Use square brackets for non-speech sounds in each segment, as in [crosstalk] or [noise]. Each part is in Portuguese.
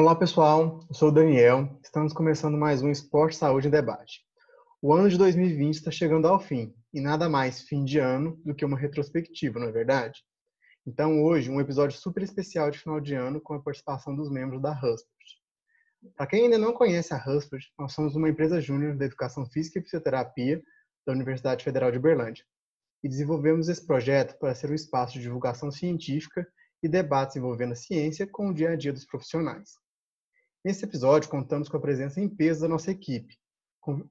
Olá pessoal, eu sou o Daniel. Estamos começando mais um Esporte Saúde em Debate. O ano de 2020 está chegando ao fim e nada mais fim de ano do que uma retrospectiva, não é verdade? Então hoje um episódio super especial de final de ano com a participação dos membros da Husford. Para quem ainda não conhece a Husford, nós somos uma empresa júnior da Educação Física e Fisioterapia da Universidade Federal de Uberlândia e desenvolvemos esse projeto para ser um espaço de divulgação científica e debates envolvendo a ciência com o dia a dia dos profissionais. Nesse episódio, contamos com a presença em peso da nossa equipe.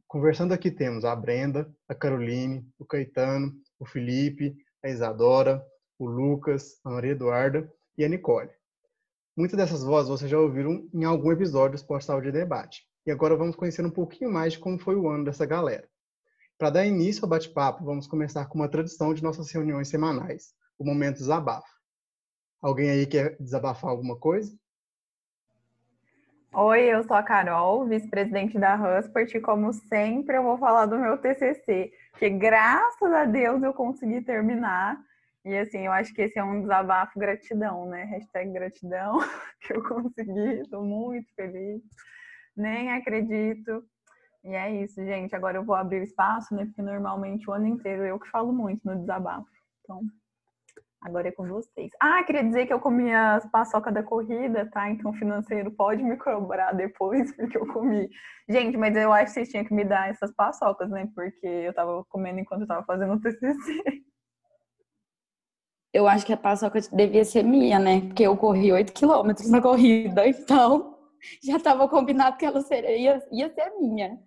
Conversando aqui temos a Brenda, a Caroline, o Caetano, o Felipe, a Isadora, o Lucas, a Maria Eduarda e a Nicole. Muitas dessas vozes vocês já ouviram em algum episódio do Esporte Saúde Debate. E agora vamos conhecer um pouquinho mais de como foi o ano dessa galera. Para dar início ao bate-papo, vamos começar com uma tradição de nossas reuniões semanais, o Momento Desabafo. Alguém aí quer desabafar alguma coisa? Oi, eu sou a Carol, vice-presidente da Huspert, e como sempre eu vou falar do meu TCC, que graças a Deus eu consegui terminar. E assim, eu acho que esse é um desabafo gratidão, né? Hashtag gratidão, [laughs] que eu consegui, estou muito feliz. Nem acredito. E é isso, gente. Agora eu vou abrir espaço, né? Porque normalmente o ano inteiro eu que falo muito no desabafo. Então, Agora é com vocês. Ah, queria dizer que eu comi as paçoca da corrida, tá? Então o financeiro pode me cobrar depois, [laughs] porque eu comi. Gente, mas eu acho que vocês tinham que me dar essas paçocas, né? Porque eu tava comendo enquanto eu tava fazendo o TCC. Eu acho que a paçoca devia ser minha, né? Porque eu corri 8 quilômetros na corrida, então [laughs] já tava combinado que ela seria, ia ser minha.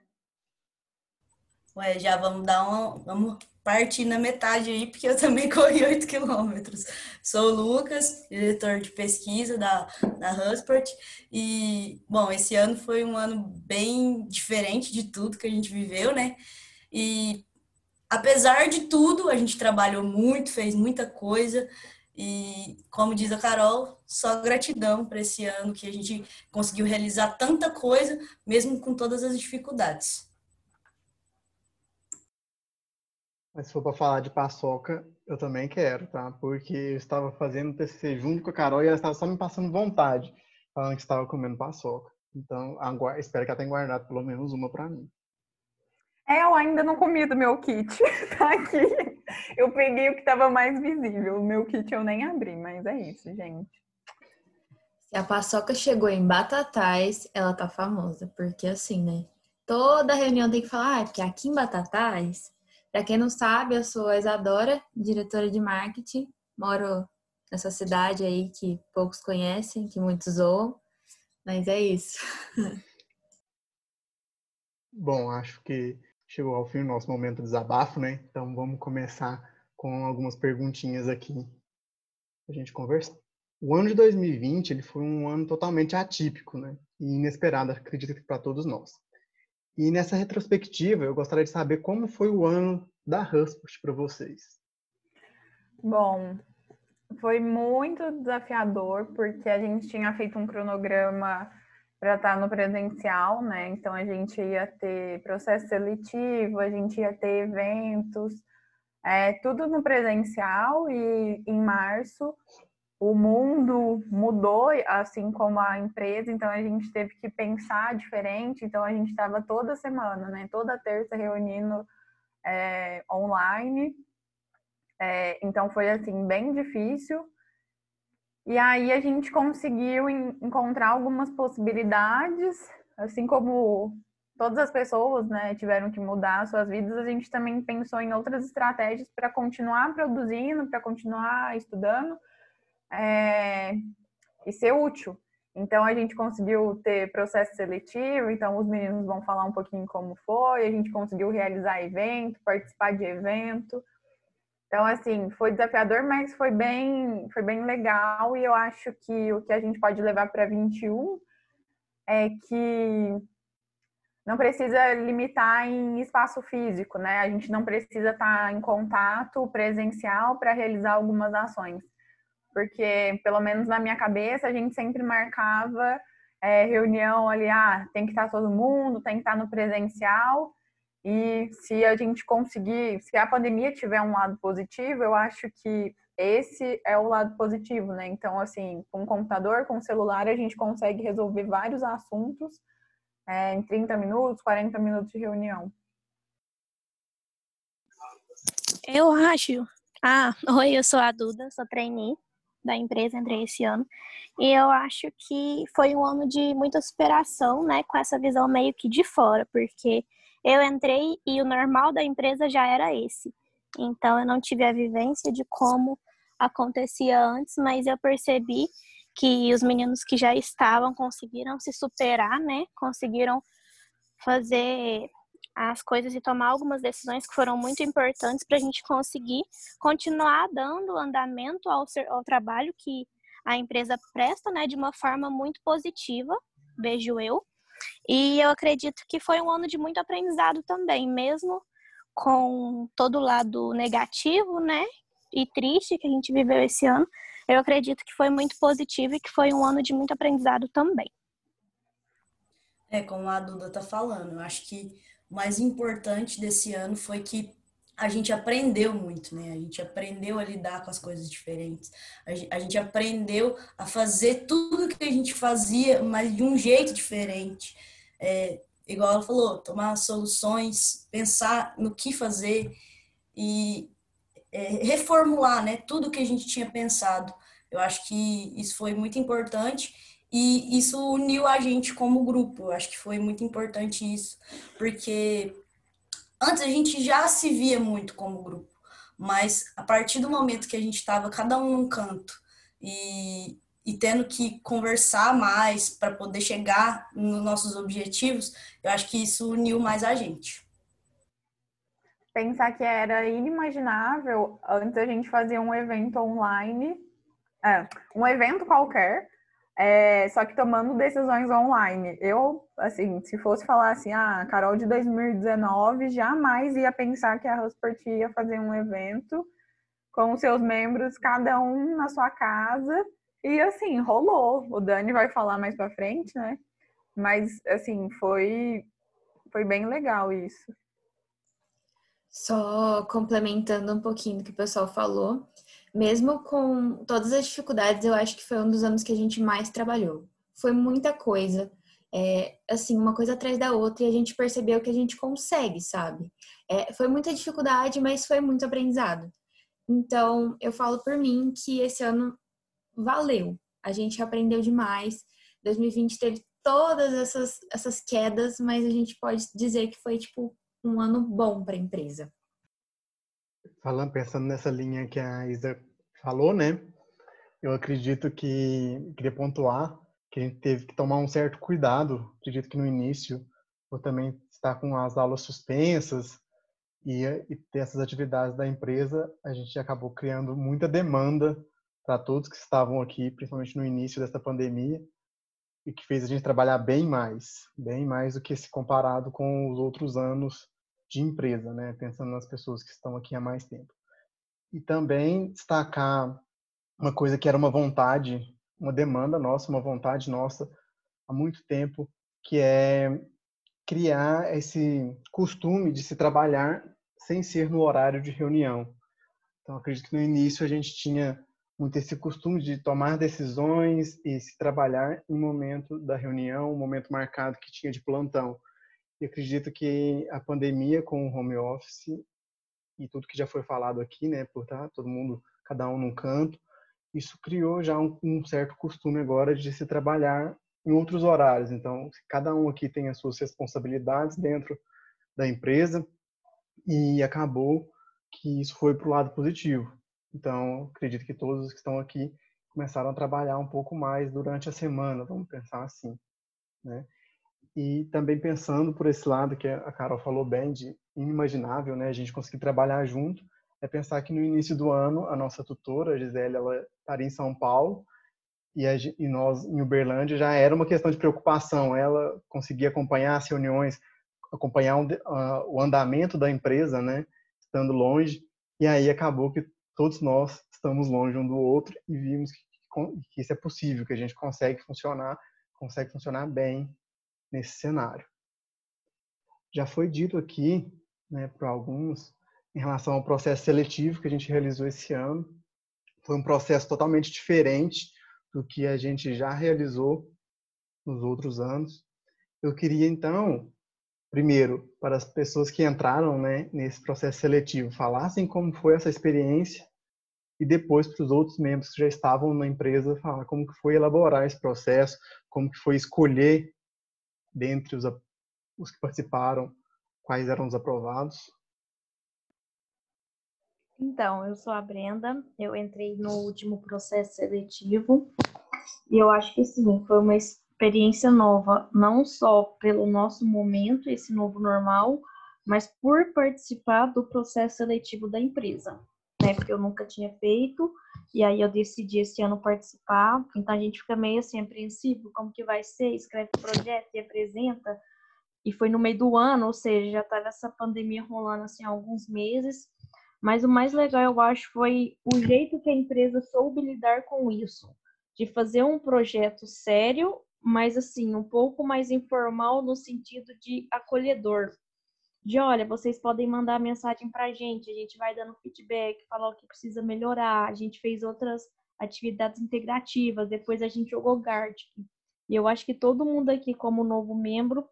Ué, já vamos dar um. Vamos partir na metade aí, porque eu também [laughs] corri 8 quilômetros. Sou o Lucas, diretor de pesquisa da, da Husport, e, bom, esse ano foi um ano bem diferente de tudo que a gente viveu, né? E, apesar de tudo, a gente trabalhou muito, fez muita coisa, e, como diz a Carol, só gratidão para esse ano que a gente conseguiu realizar tanta coisa, mesmo com todas as dificuldades. Mas se for para falar de paçoca, eu também quero, tá? Porque eu estava fazendo TCC junto com a Carol e ela estava só me passando vontade, falando que estava comendo paçoca. Então, espero que ela tenha guardado pelo menos uma para mim. É, eu ainda não comi do meu kit. [laughs] tá aqui. Eu peguei o que estava mais visível. O meu kit eu nem abri, mas é isso, gente. Se a paçoca chegou em Batatais, ela tá famosa. Porque assim, né? Toda reunião tem que falar, ah, porque aqui em Batatais para quem não sabe, eu sou a Isadora, diretora de marketing. Moro nessa cidade aí que poucos conhecem, que muitos zoam, mas é isso. [laughs] Bom, acho que chegou ao fim o nosso momento de desabafo, né? Então vamos começar com algumas perguntinhas aqui a gente conversar. O ano de 2020 ele foi um ano totalmente atípico, né? E inesperado, acredito que para todos nós. E nessa retrospectiva, eu gostaria de saber como foi o ano da Husford para vocês. Bom, foi muito desafiador, porque a gente tinha feito um cronograma para estar no presencial, né? Então a gente ia ter processo seletivo, a gente ia ter eventos, é, tudo no presencial e em março o mundo mudou, assim como a empresa, então a gente teve que pensar diferente. Então a gente estava toda semana, né? Toda terça reunindo é, online. É, então foi assim bem difícil. E aí a gente conseguiu encontrar algumas possibilidades, assim como todas as pessoas, né, tiveram que mudar suas vidas, a gente também pensou em outras estratégias para continuar produzindo, para continuar estudando é, e ser útil. Então a gente conseguiu ter processo seletivo, então os meninos vão falar um pouquinho como foi, a gente conseguiu realizar evento, participar de evento. Então assim, foi desafiador, mas foi bem, foi bem legal e eu acho que o que a gente pode levar para 21 é que não precisa limitar em espaço físico, né? A gente não precisa estar em contato presencial para realizar algumas ações porque pelo menos na minha cabeça a gente sempre marcava é, reunião ali, ah, tem que estar todo mundo, tem que estar no presencial. E se a gente conseguir, se a pandemia tiver um lado positivo, eu acho que esse é o lado positivo, né? Então, assim, com o computador, com o celular, a gente consegue resolver vários assuntos é, em 30 minutos, 40 minutos de reunião. Eu acho. Ah, [laughs] oi, eu sou a Duda, sou trainee da empresa, entrei esse ano. E eu acho que foi um ano de muita superação, né, com essa visão meio que de fora, porque eu entrei e o normal da empresa já era esse. Então eu não tive a vivência de como acontecia antes, mas eu percebi que os meninos que já estavam conseguiram se superar, né? Conseguiram fazer as coisas e tomar algumas decisões que foram muito importantes para a gente conseguir continuar dando andamento ao, ao trabalho que a empresa presta, né, de uma forma muito positiva, vejo eu. E eu acredito que foi um ano de muito aprendizado também, mesmo com todo o lado negativo, né, e triste que a gente viveu esse ano. Eu acredito que foi muito positivo e que foi um ano de muito aprendizado também. É, como a Duda tá falando, eu acho que mais importante desse ano foi que a gente aprendeu muito, né? A gente aprendeu a lidar com as coisas diferentes. A gente aprendeu a fazer tudo que a gente fazia, mas de um jeito diferente. É, igual ela falou, tomar soluções, pensar no que fazer e é, reformular, né? Tudo que a gente tinha pensado. Eu acho que isso foi muito importante e isso uniu a gente como grupo. Acho que foi muito importante isso, porque antes a gente já se via muito como grupo, mas a partir do momento que a gente estava cada um num canto e, e tendo que conversar mais para poder chegar nos nossos objetivos, eu acho que isso uniu mais a gente. Pensar que era inimaginável antes a gente fazer um evento online, é, um evento qualquer, é, só que tomando decisões online. Eu, assim, se fosse falar assim, ah, Carol de 2019 jamais ia pensar que a Huspert ia fazer um evento com seus membros, cada um na sua casa. E assim, rolou. O Dani vai falar mais pra frente, né? Mas, assim, foi, foi bem legal isso. Só complementando um pouquinho do que o pessoal falou, mesmo com todas as dificuldades, eu acho que foi um dos anos que a gente mais trabalhou. Foi muita coisa, é, assim, uma coisa atrás da outra, e a gente percebeu que a gente consegue, sabe? É, foi muita dificuldade, mas foi muito aprendizado. Então, eu falo por mim que esse ano valeu. A gente aprendeu demais. 2020 teve todas essas, essas quedas, mas a gente pode dizer que foi, tipo, um ano bom para a empresa falando, pensando nessa linha que a Isa falou, né? Eu acredito que queria pontuar que a gente teve que tomar um certo cuidado. Acredito que no início, por também estar com as aulas suspensas e, e ter essas atividades da empresa, a gente acabou criando muita demanda para todos que estavam aqui, principalmente no início dessa pandemia, e que fez a gente trabalhar bem mais, bem mais do que se comparado com os outros anos de empresa, né? Pensando nas pessoas que estão aqui há mais tempo. E também destacar uma coisa que era uma vontade, uma demanda nossa, uma vontade nossa há muito tempo, que é criar esse costume de se trabalhar sem ser no horário de reunião. Então, acredito que no início a gente tinha muito esse costume de tomar decisões e se trabalhar em momento da reunião, um momento marcado que tinha de plantão. E acredito que a pandemia com o home office e tudo que já foi falado aqui, né, por estar todo mundo, cada um num canto, isso criou já um, um certo costume agora de se trabalhar em outros horários. Então, cada um aqui tem as suas responsabilidades dentro da empresa e acabou que isso foi para o lado positivo. Então, acredito que todos que estão aqui começaram a trabalhar um pouco mais durante a semana, vamos pensar assim, né? E também pensando por esse lado que a Carol falou bem, de inimaginável, né, a gente conseguir trabalhar junto, é pensar que no início do ano a nossa tutora, a Gisele, ela estaria em São Paulo e, a, e nós em Uberlândia já era uma questão de preocupação. Ela conseguia acompanhar as reuniões, acompanhar um, uh, o andamento da empresa, né, estando longe. E aí acabou que todos nós estamos longe um do outro e vimos que, que isso é possível, que a gente consegue funcionar, consegue funcionar bem nesse cenário. Já foi dito aqui, né, para alguns, em relação ao processo seletivo que a gente realizou esse ano, foi um processo totalmente diferente do que a gente já realizou nos outros anos. Eu queria, então, primeiro, para as pessoas que entraram né, nesse processo seletivo, falassem como foi essa experiência e depois para os outros membros que já estavam na empresa falar como que foi elaborar esse processo, como que foi escolher dentre os, os que participaram quais eram os aprovados. Então, eu sou a Brenda, eu entrei no último processo seletivo e eu acho que sim, foi uma experiência nova, não só pelo nosso momento, esse novo normal, mas por participar do processo seletivo da empresa, né? Porque eu nunca tinha feito e aí eu decidi esse ano participar, então a gente fica meio assim apreensivo, como que vai ser, escreve o projeto e apresenta, e foi no meio do ano, ou seja, já estava essa pandemia rolando assim há alguns meses, mas o mais legal, eu acho, foi o jeito que a empresa soube lidar com isso, de fazer um projeto sério, mas assim, um pouco mais informal no sentido de acolhedor. De olha, vocês podem mandar mensagem para a gente, a gente vai dando feedback, falar o que precisa melhorar. A gente fez outras atividades integrativas, depois a gente jogou Gartic. E eu acho que todo mundo aqui, como novo membro,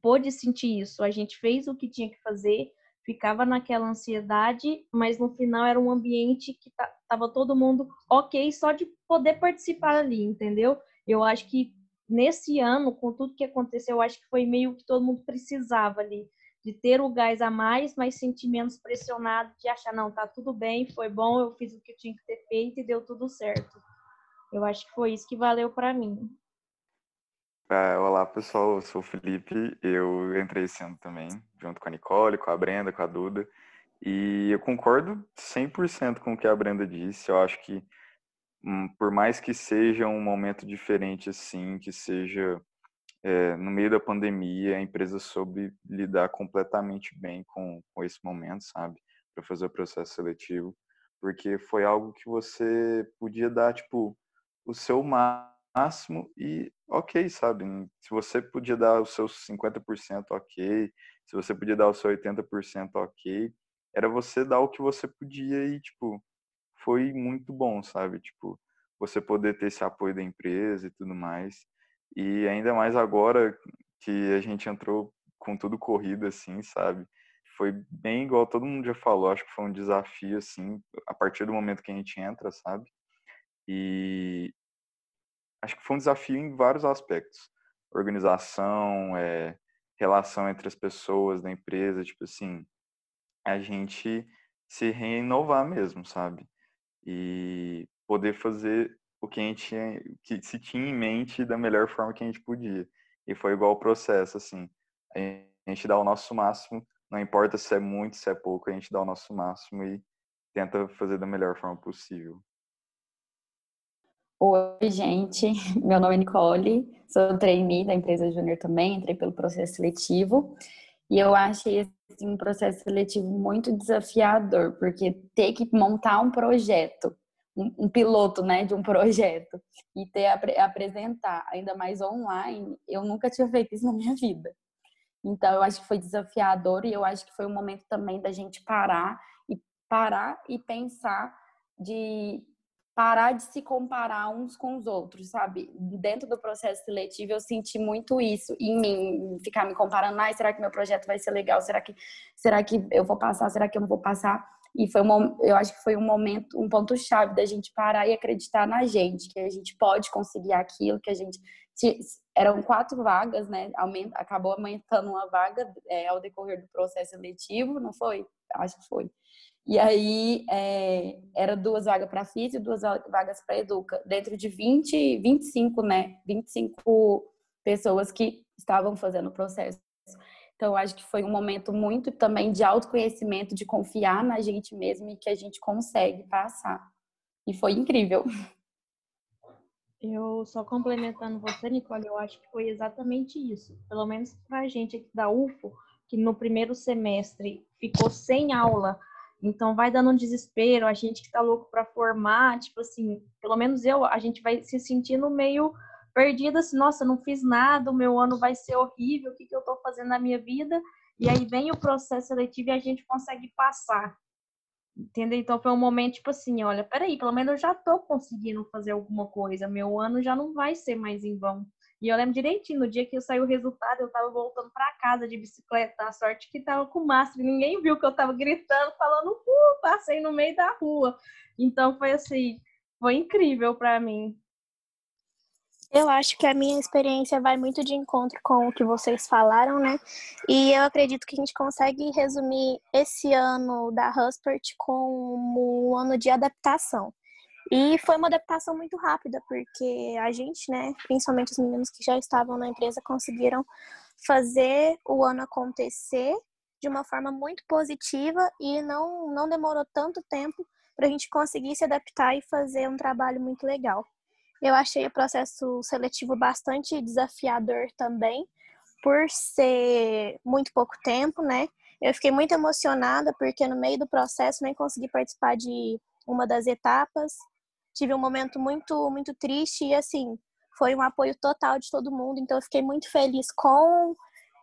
pôde sentir isso. A gente fez o que tinha que fazer, ficava naquela ansiedade, mas no final era um ambiente que tava todo mundo ok só de poder participar ali, entendeu? Eu acho que nesse ano, com tudo que aconteceu, eu acho que foi meio que todo mundo precisava ali de ter o gás a mais, mas sentir menos pressionado, de achar, não, tá tudo bem, foi bom, eu fiz o que eu tinha que ter feito e deu tudo certo. Eu acho que foi isso que valeu para mim. É, olá, pessoal. Eu sou o Felipe. Eu entrei esse ano também, junto com a Nicole, com a Brenda, com a Duda. E eu concordo 100% com o que a Brenda disse. Eu acho que, hum, por mais que seja um momento diferente, assim, que seja é, no meio da pandemia, a empresa soube lidar completamente bem com, com esse momento, sabe? Para fazer o processo seletivo. Porque foi algo que você podia dar, tipo, o seu máximo e ok, sabe? Se você podia dar os seus 50% ok, se você podia dar o seu 80% ok, era você dar o que você podia e, tipo, foi muito bom, sabe? Tipo, você poder ter esse apoio da empresa e tudo mais. E ainda mais agora que a gente entrou com tudo corrido, assim, sabe? Foi bem igual todo mundo já falou, acho que foi um desafio, assim, a partir do momento que a gente entra, sabe? E, acho que foi um desafio em vários aspectos. Organização, é, relação entre as pessoas da empresa, tipo assim, a gente se renovar mesmo, sabe? E poder fazer o que a gente tinha, que se tinha em mente da melhor forma que a gente podia. E foi igual o processo, assim. A gente dá o nosso máximo, não importa se é muito, se é pouco, a gente dá o nosso máximo e tenta fazer da melhor forma possível. Oi, gente. [laughs] Meu nome é Nicole, sou trainee da empresa Júnior também, entrei pelo processo seletivo. E eu achei assim, um processo seletivo muito desafiador, porque ter que montar um projeto, um, um piloto né, de um [laughs] projeto, e ter apresentar, ainda mais online, eu nunca tinha feito isso na minha vida. Então, eu acho que foi desafiador e eu acho que foi um momento também da gente parar e parar e pensar de parar de se comparar uns com os outros, sabe? Dentro do processo seletivo eu senti muito isso em mim, ficar me comparando, ai, será que meu projeto vai ser legal? Será que será que eu vou passar? Será que eu não vou passar? E foi um, eu acho que foi um momento, um ponto chave da gente parar e acreditar na gente, que a gente pode conseguir aquilo, que a gente eram quatro vagas, né? Aumenta, acabou aumentando uma vaga é, ao decorrer do processo seletivo, não foi? Acho que foi. E aí é, era duas vagas para física e duas vagas para educa, dentro de 20, 25, né? 25 pessoas que estavam fazendo o processo. Então, acho que foi um momento muito também de autoconhecimento, de confiar na gente mesmo e que a gente consegue passar. E foi incrível. Eu só complementando você, Nicole, eu acho que foi exatamente isso. Pelo menos para a gente aqui da UFO, que no primeiro semestre ficou sem aula então vai dando um desespero, a gente que tá louco para formar, tipo assim, pelo menos eu, a gente vai se sentindo meio perdida, assim, nossa, não fiz nada, o meu ano vai ser horrível, o que, que eu tô fazendo na minha vida? E aí vem o processo seletivo e a gente consegue passar. Entendeu? Então foi um momento tipo assim, olha, peraí, pelo menos eu já tô conseguindo fazer alguma coisa, meu ano já não vai ser mais em vão. E eu lembro direitinho, no dia que saiu o resultado, eu tava voltando para casa de bicicleta, a sorte que tava com máscara, ninguém viu que eu tava gritando, falando, uh, passei no meio da rua. Então foi assim, foi incrível para mim. Eu acho que a minha experiência vai muito de encontro com o que vocês falaram, né? E eu acredito que a gente consegue resumir esse ano da Huspert como um ano de adaptação. E foi uma adaptação muito rápida, porque a gente, né, principalmente os meninos que já estavam na empresa, conseguiram fazer o ano acontecer de uma forma muito positiva e não, não demorou tanto tempo para a gente conseguir se adaptar e fazer um trabalho muito legal. Eu achei o processo seletivo bastante desafiador também, por ser muito pouco tempo, né? Eu fiquei muito emocionada porque no meio do processo nem consegui participar de uma das etapas. Tive um momento muito muito triste e assim, foi um apoio total de todo mundo, então eu fiquei muito feliz com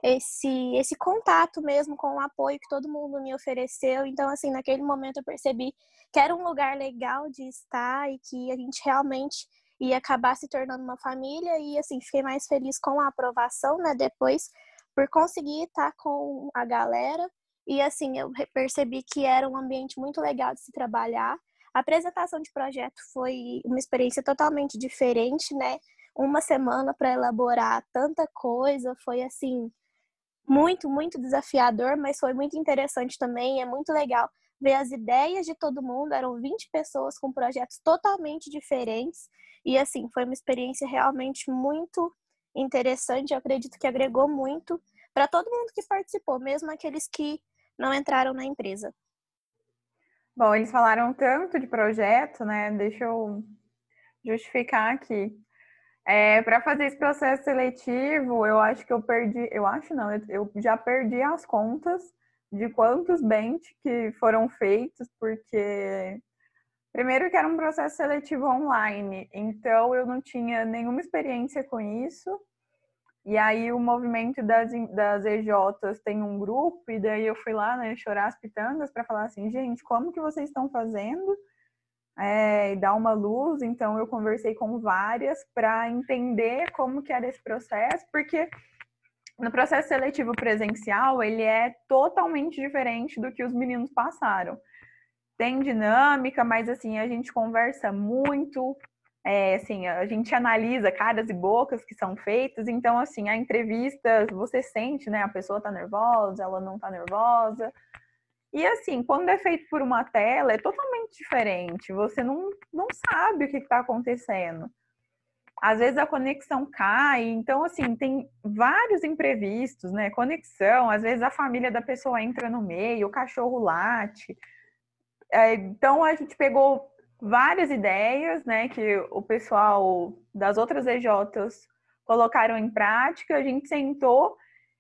esse esse contato mesmo com o apoio que todo mundo me ofereceu. Então assim, naquele momento eu percebi que era um lugar legal de estar e que a gente realmente e acabar se tornando uma família. E assim fiquei mais feliz com a aprovação, né, depois por conseguir estar com a galera. E assim eu percebi que era um ambiente muito legal de se trabalhar. A apresentação de projeto foi uma experiência totalmente diferente, né? Uma semana para elaborar tanta coisa, foi assim muito, muito desafiador, mas foi muito interessante também, é muito legal ver as ideias de todo mundo, eram 20 pessoas com projetos totalmente diferentes e assim, foi uma experiência realmente muito interessante. Eu acredito que agregou muito para todo mundo que participou, mesmo aqueles que não entraram na empresa. Bom, eles falaram tanto de projeto, né? Deixa eu justificar aqui. É, para fazer esse processo seletivo, eu acho que eu perdi, eu acho não, eu já perdi as contas de quantos bench que foram feitos, porque Primeiro que era um processo seletivo online, então eu não tinha nenhuma experiência com isso. E aí o movimento das, das EJs tem um grupo, e daí eu fui lá, né, chorar as pitangas para falar assim, gente, como que vocês estão fazendo? É, e dar uma luz, então eu conversei com várias para entender como que era esse processo, porque no processo seletivo presencial ele é totalmente diferente do que os meninos passaram tem dinâmica, mas assim, a gente conversa muito, é, assim, a gente analisa caras e bocas que são feitas, então assim, a entrevista, você sente, né, a pessoa tá nervosa, ela não tá nervosa. E assim, quando é feito por uma tela, é totalmente diferente. Você não, não sabe o que está acontecendo. Às vezes a conexão cai, então assim, tem vários imprevistos, né? Conexão, às vezes a família da pessoa entra no meio, o cachorro late. É, então a gente pegou várias ideias, né, que o pessoal das outras EJs colocaram em prática, a gente sentou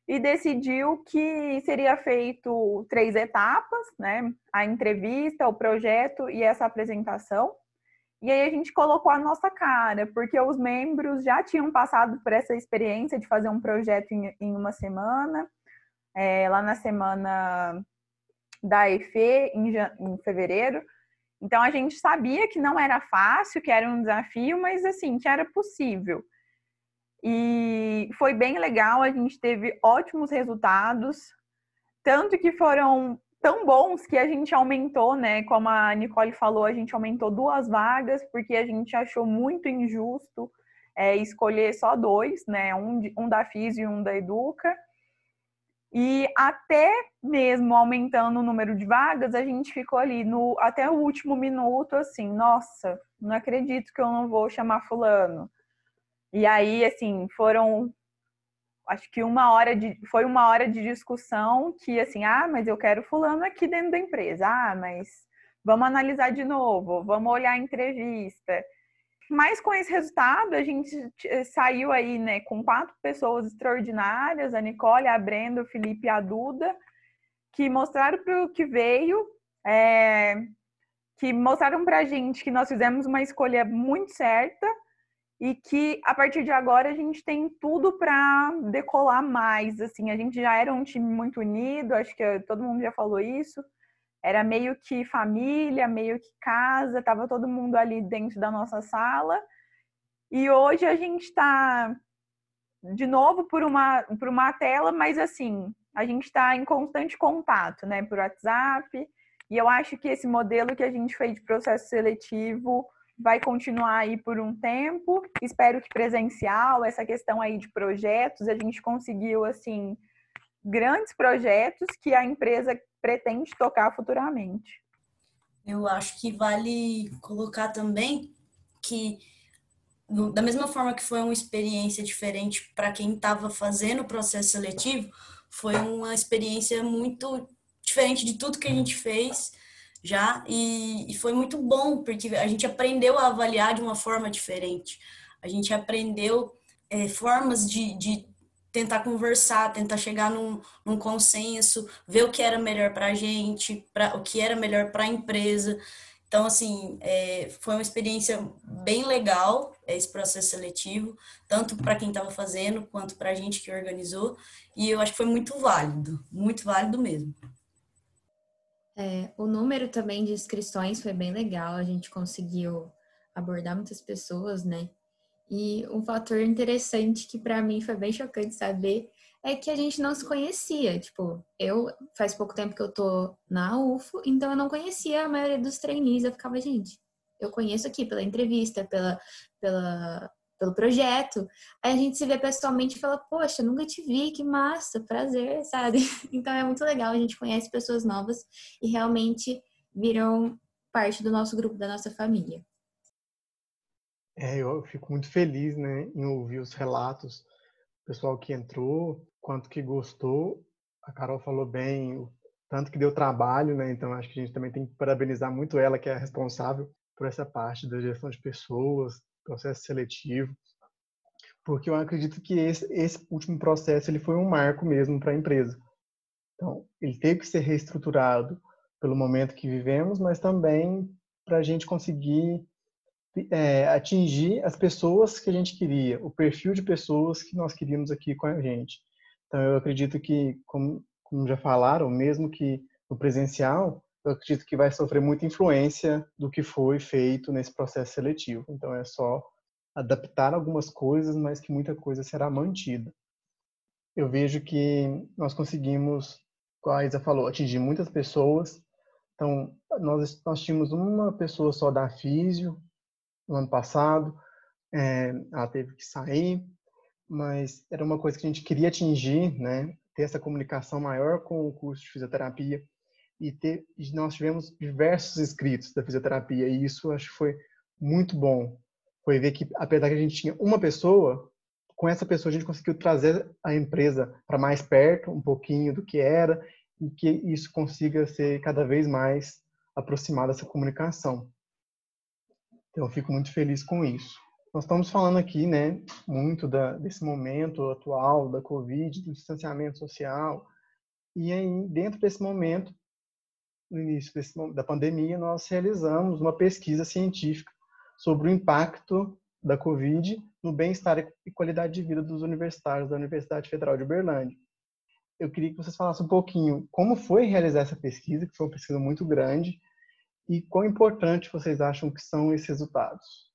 e decidiu que seria feito três etapas, né, a entrevista, o projeto e essa apresentação. E aí a gente colocou a nossa cara, porque os membros já tinham passado por essa experiência de fazer um projeto em, uma semana. É, lá na semana da EFE em, em fevereiro. Então a gente sabia que não era fácil, que era um desafio, mas assim, que era possível. E foi bem legal, a gente teve ótimos resultados, tanto que foram tão bons que a gente aumentou, né? Como a Nicole falou, a gente aumentou duas vagas, porque a gente achou muito injusto é, escolher só dois, né? Um, um da FIS e um da Educa. E até mesmo aumentando o número de vagas, a gente ficou ali no até o último minuto, assim, nossa, não acredito que eu não vou chamar fulano. E aí, assim, foram acho que uma hora de foi uma hora de discussão que assim, ah, mas eu quero fulano aqui dentro da empresa. Ah, mas vamos analisar de novo, vamos olhar a entrevista. Mas com esse resultado, a gente eh, saiu aí, né, com quatro pessoas extraordinárias, a Nicole, a Brenda, o Felipe e a Duda, que mostraram para o que veio, é, que mostraram para a gente que nós fizemos uma escolha muito certa e que a partir de agora a gente tem tudo para decolar mais. Assim, a gente já era um time muito unido, acho que todo mundo já falou isso. Era meio que família, meio que casa, estava todo mundo ali dentro da nossa sala. E hoje a gente está de novo por uma, por uma tela, mas assim, a gente está em constante contato, né, por WhatsApp. E eu acho que esse modelo que a gente fez de processo seletivo vai continuar aí por um tempo. Espero que presencial, essa questão aí de projetos, a gente conseguiu assim grandes projetos que a empresa pretende tocar futuramente. Eu acho que vale colocar também que da mesma forma que foi uma experiência diferente para quem estava fazendo o processo seletivo, foi uma experiência muito diferente de tudo que a gente fez já e, e, foi muito bom porque a gente aprendeu a avaliar de uma forma diferente a gente aprendeu é, formas de, de, tentar conversar tentar chegar num, num consenso ver o que era melhor para a gente para o que era melhor para a empresa. Então assim é, foi uma experiência bem legal esse processo seletivo tanto para quem estava fazendo quanto para a gente que organizou. E eu acho que foi muito válido muito válido mesmo. É, o número também de inscrições foi bem legal, a gente conseguiu abordar muitas pessoas, né? E um fator interessante que para mim foi bem chocante saber é que a gente não se conhecia. Tipo, eu faz pouco tempo que eu tô na UFO, então eu não conhecia a maioria dos trainees. Eu ficava, gente, eu conheço aqui pela entrevista, pela, pela pelo projeto. Aí a gente se vê pessoalmente e fala, poxa, nunca te vi, que massa, prazer, sabe? [laughs] Então é muito legal, a gente conhece pessoas novas e realmente viram parte do nosso grupo, da nossa família. É, eu fico muito feliz, né, em ouvir os relatos do pessoal que entrou, quanto que gostou. A Carol falou bem, o tanto que deu trabalho, né? Então acho que a gente também tem que parabenizar muito ela, que é responsável por essa parte da gestão de pessoas, processo seletivo, porque eu acredito que esse, esse último processo ele foi um marco mesmo para a empresa. Então, ele teve que ser reestruturado pelo momento que vivemos, mas também para a gente conseguir é, atingir as pessoas que a gente queria, o perfil de pessoas que nós queríamos aqui com a gente. Então, eu acredito que, como, como já falaram, mesmo que no presencial, eu acredito que vai sofrer muita influência do que foi feito nesse processo seletivo. Então é só adaptar algumas coisas, mas que muita coisa será mantida. Eu vejo que nós conseguimos, como a Isa falou, atingir muitas pessoas. Então, nós, nós tínhamos uma pessoa só da Físio no ano passado, é, ela teve que sair, mas era uma coisa que a gente queria atingir, né? Ter essa comunicação maior com o curso de fisioterapia e, ter, nós tivemos diversos inscritos da fisioterapia e isso acho que foi muito bom. Foi ver que apesar que a gente tinha uma pessoa, com essa pessoa a gente conseguiu trazer a empresa para mais perto, um pouquinho do que era e que isso consiga ser cada vez mais aproximado essa comunicação. Eu fico muito feliz com isso. Nós estamos falando aqui, né, muito da, desse momento atual da Covid, do distanciamento social, e aí dentro desse momento no início desse, da pandemia, nós realizamos uma pesquisa científica sobre o impacto da Covid no bem-estar e qualidade de vida dos universitários da Universidade Federal de Uberlândia. Eu queria que vocês falassem um pouquinho como foi realizar essa pesquisa, que foi uma pesquisa muito grande, e quão importante vocês acham que são esses resultados.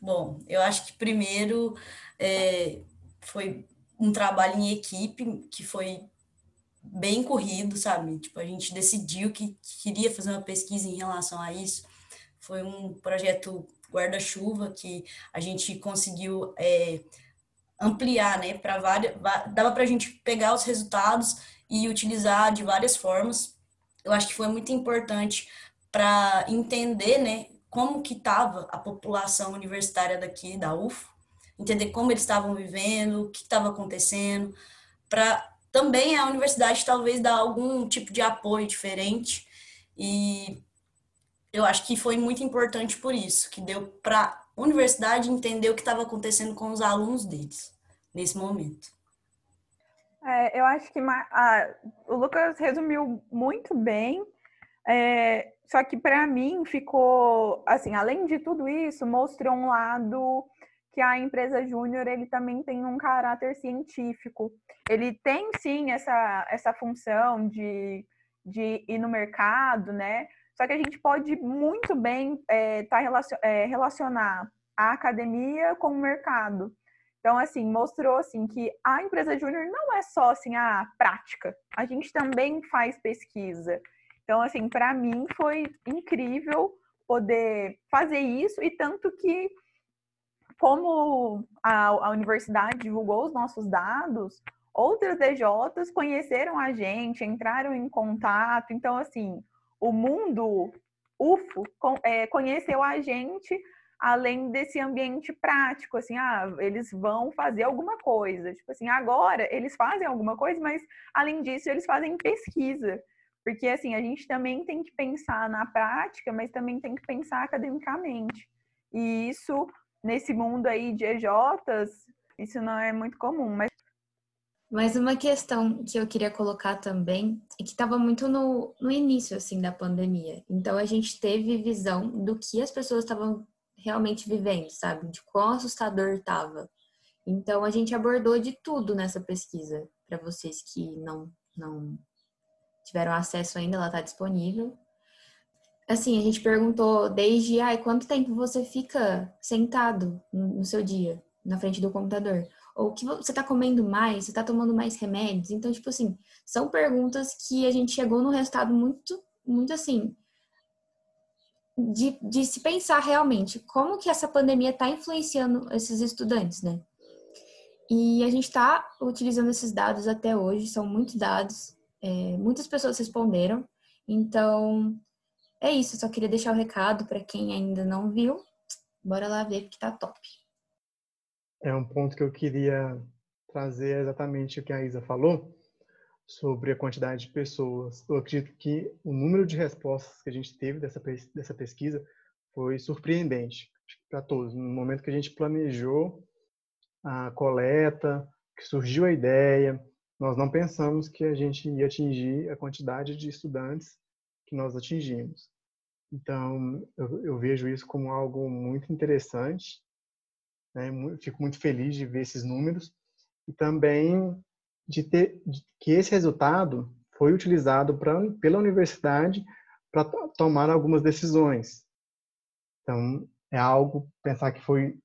Bom, eu acho que primeiro é, foi um trabalho em equipe que foi bem corrido, sabe? Tipo, a gente decidiu que queria fazer uma pesquisa em relação a isso. Foi um projeto guarda-chuva que a gente conseguiu é, ampliar, né? Para várias, dava para a gente pegar os resultados e utilizar de várias formas. Eu acho que foi muito importante para entender, né? Como que estava a população universitária daqui da UFO, entender como eles estavam vivendo, o que estava acontecendo, para também a universidade talvez dá algum tipo de apoio diferente e eu acho que foi muito importante por isso, que deu para a universidade entender o que estava acontecendo com os alunos deles nesse momento. É, eu acho que o Lucas resumiu muito bem, é, só que para mim ficou, assim, além de tudo isso, mostrou um lado que a empresa júnior ele também tem um caráter científico. Ele tem sim essa, essa função de de ir no mercado, né? Só que a gente pode muito bem é, tá relacion, é, relacionar a academia com o mercado. Então, assim, mostrou assim que a empresa júnior não é só assim a prática. A gente também faz pesquisa. Então, assim, para mim foi incrível poder fazer isso e tanto que como a, a universidade divulgou os nossos dados, outras DJs conheceram a gente, entraram em contato. Então, assim, o mundo UFO é, conheceu a gente além desse ambiente prático, assim, ah, eles vão fazer alguma coisa. Tipo assim, agora eles fazem alguma coisa, mas além disso, eles fazem pesquisa. Porque, assim, a gente também tem que pensar na prática, mas também tem que pensar academicamente. E isso, nesse mundo aí de EJs, isso não é muito comum. Mas mas uma questão que eu queria colocar também é que estava muito no, no início assim da pandemia. Então a gente teve visão do que as pessoas estavam realmente vivendo, sabe? De quão assustador estava. Então a gente abordou de tudo nessa pesquisa para vocês que não não tiveram acesso ainda, ela está disponível. Assim, a gente perguntou desde, ai, quanto tempo você fica sentado no seu dia na frente do computador? Ou que você está comendo mais, você está tomando mais remédios? Então, tipo assim, são perguntas que a gente chegou no resultado muito, muito assim, de, de se pensar realmente como que essa pandemia está influenciando esses estudantes, né? E a gente está utilizando esses dados até hoje, são muitos dados, é, muitas pessoas responderam. Então, é isso. Só queria deixar o recado para quem ainda não viu. Bora lá ver porque tá top. É um ponto que eu queria trazer exatamente o que a Isa falou sobre a quantidade de pessoas. Eu acredito que o número de respostas que a gente teve dessa, dessa pesquisa foi surpreendente para todos. No momento que a gente planejou a coleta, que surgiu a ideia, nós não pensamos que a gente ia atingir a quantidade de estudantes que nós atingimos. Então, eu, eu vejo isso como algo muito interessante. Né? Fico muito feliz de ver esses números e também de ter de, que esse resultado foi utilizado pra, pela universidade para tomar algumas decisões. Então, é algo pensar que foi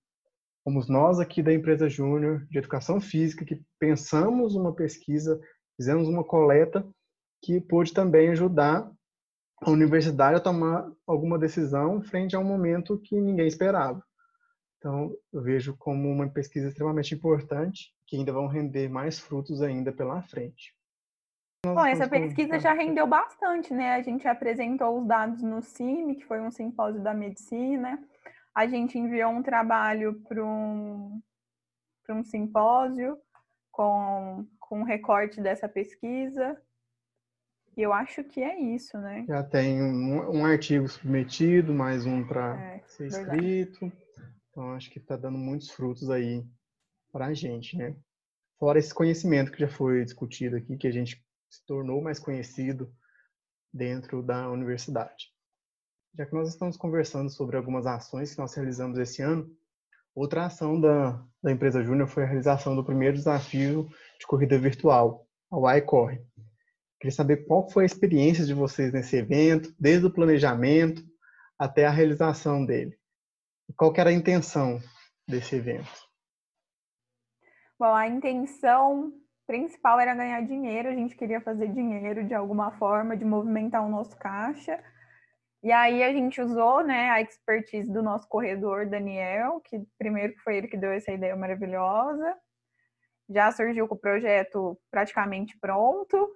fomos nós aqui da empresa Júnior de Educação Física que pensamos uma pesquisa, fizemos uma coleta que pôde também ajudar a universidade a tomar alguma decisão frente a um momento que ninguém esperava. Então, eu vejo como uma pesquisa extremamente importante, que ainda vão render mais frutos ainda pela frente. Bom, essa pesquisa já rendeu bastante, né? A gente apresentou os dados no CIMI, que foi um simpósio da medicina, a gente enviou um trabalho para um, um simpósio com, com um recorte dessa pesquisa. E eu acho que é isso, né? Já tem um, um artigo submetido, mais um para é, ser escrito. Verdade. Então, acho que está dando muitos frutos aí para a gente, né? Fora esse conhecimento que já foi discutido aqui, que a gente se tornou mais conhecido dentro da universidade. Já que nós estamos conversando sobre algumas ações que nós realizamos esse ano, outra ação da, da empresa Júnior foi a realização do primeiro desafio de corrida virtual, a Y Queria saber qual foi a experiência de vocês nesse evento, desde o planejamento até a realização dele. E qual era a intenção desse evento? Bom, a intenção principal era ganhar dinheiro, a gente queria fazer dinheiro de alguma forma, de movimentar o nosso caixa. E aí a gente usou né, a expertise do nosso corredor, Daniel, que primeiro foi ele que deu essa ideia maravilhosa. Já surgiu com o projeto praticamente pronto.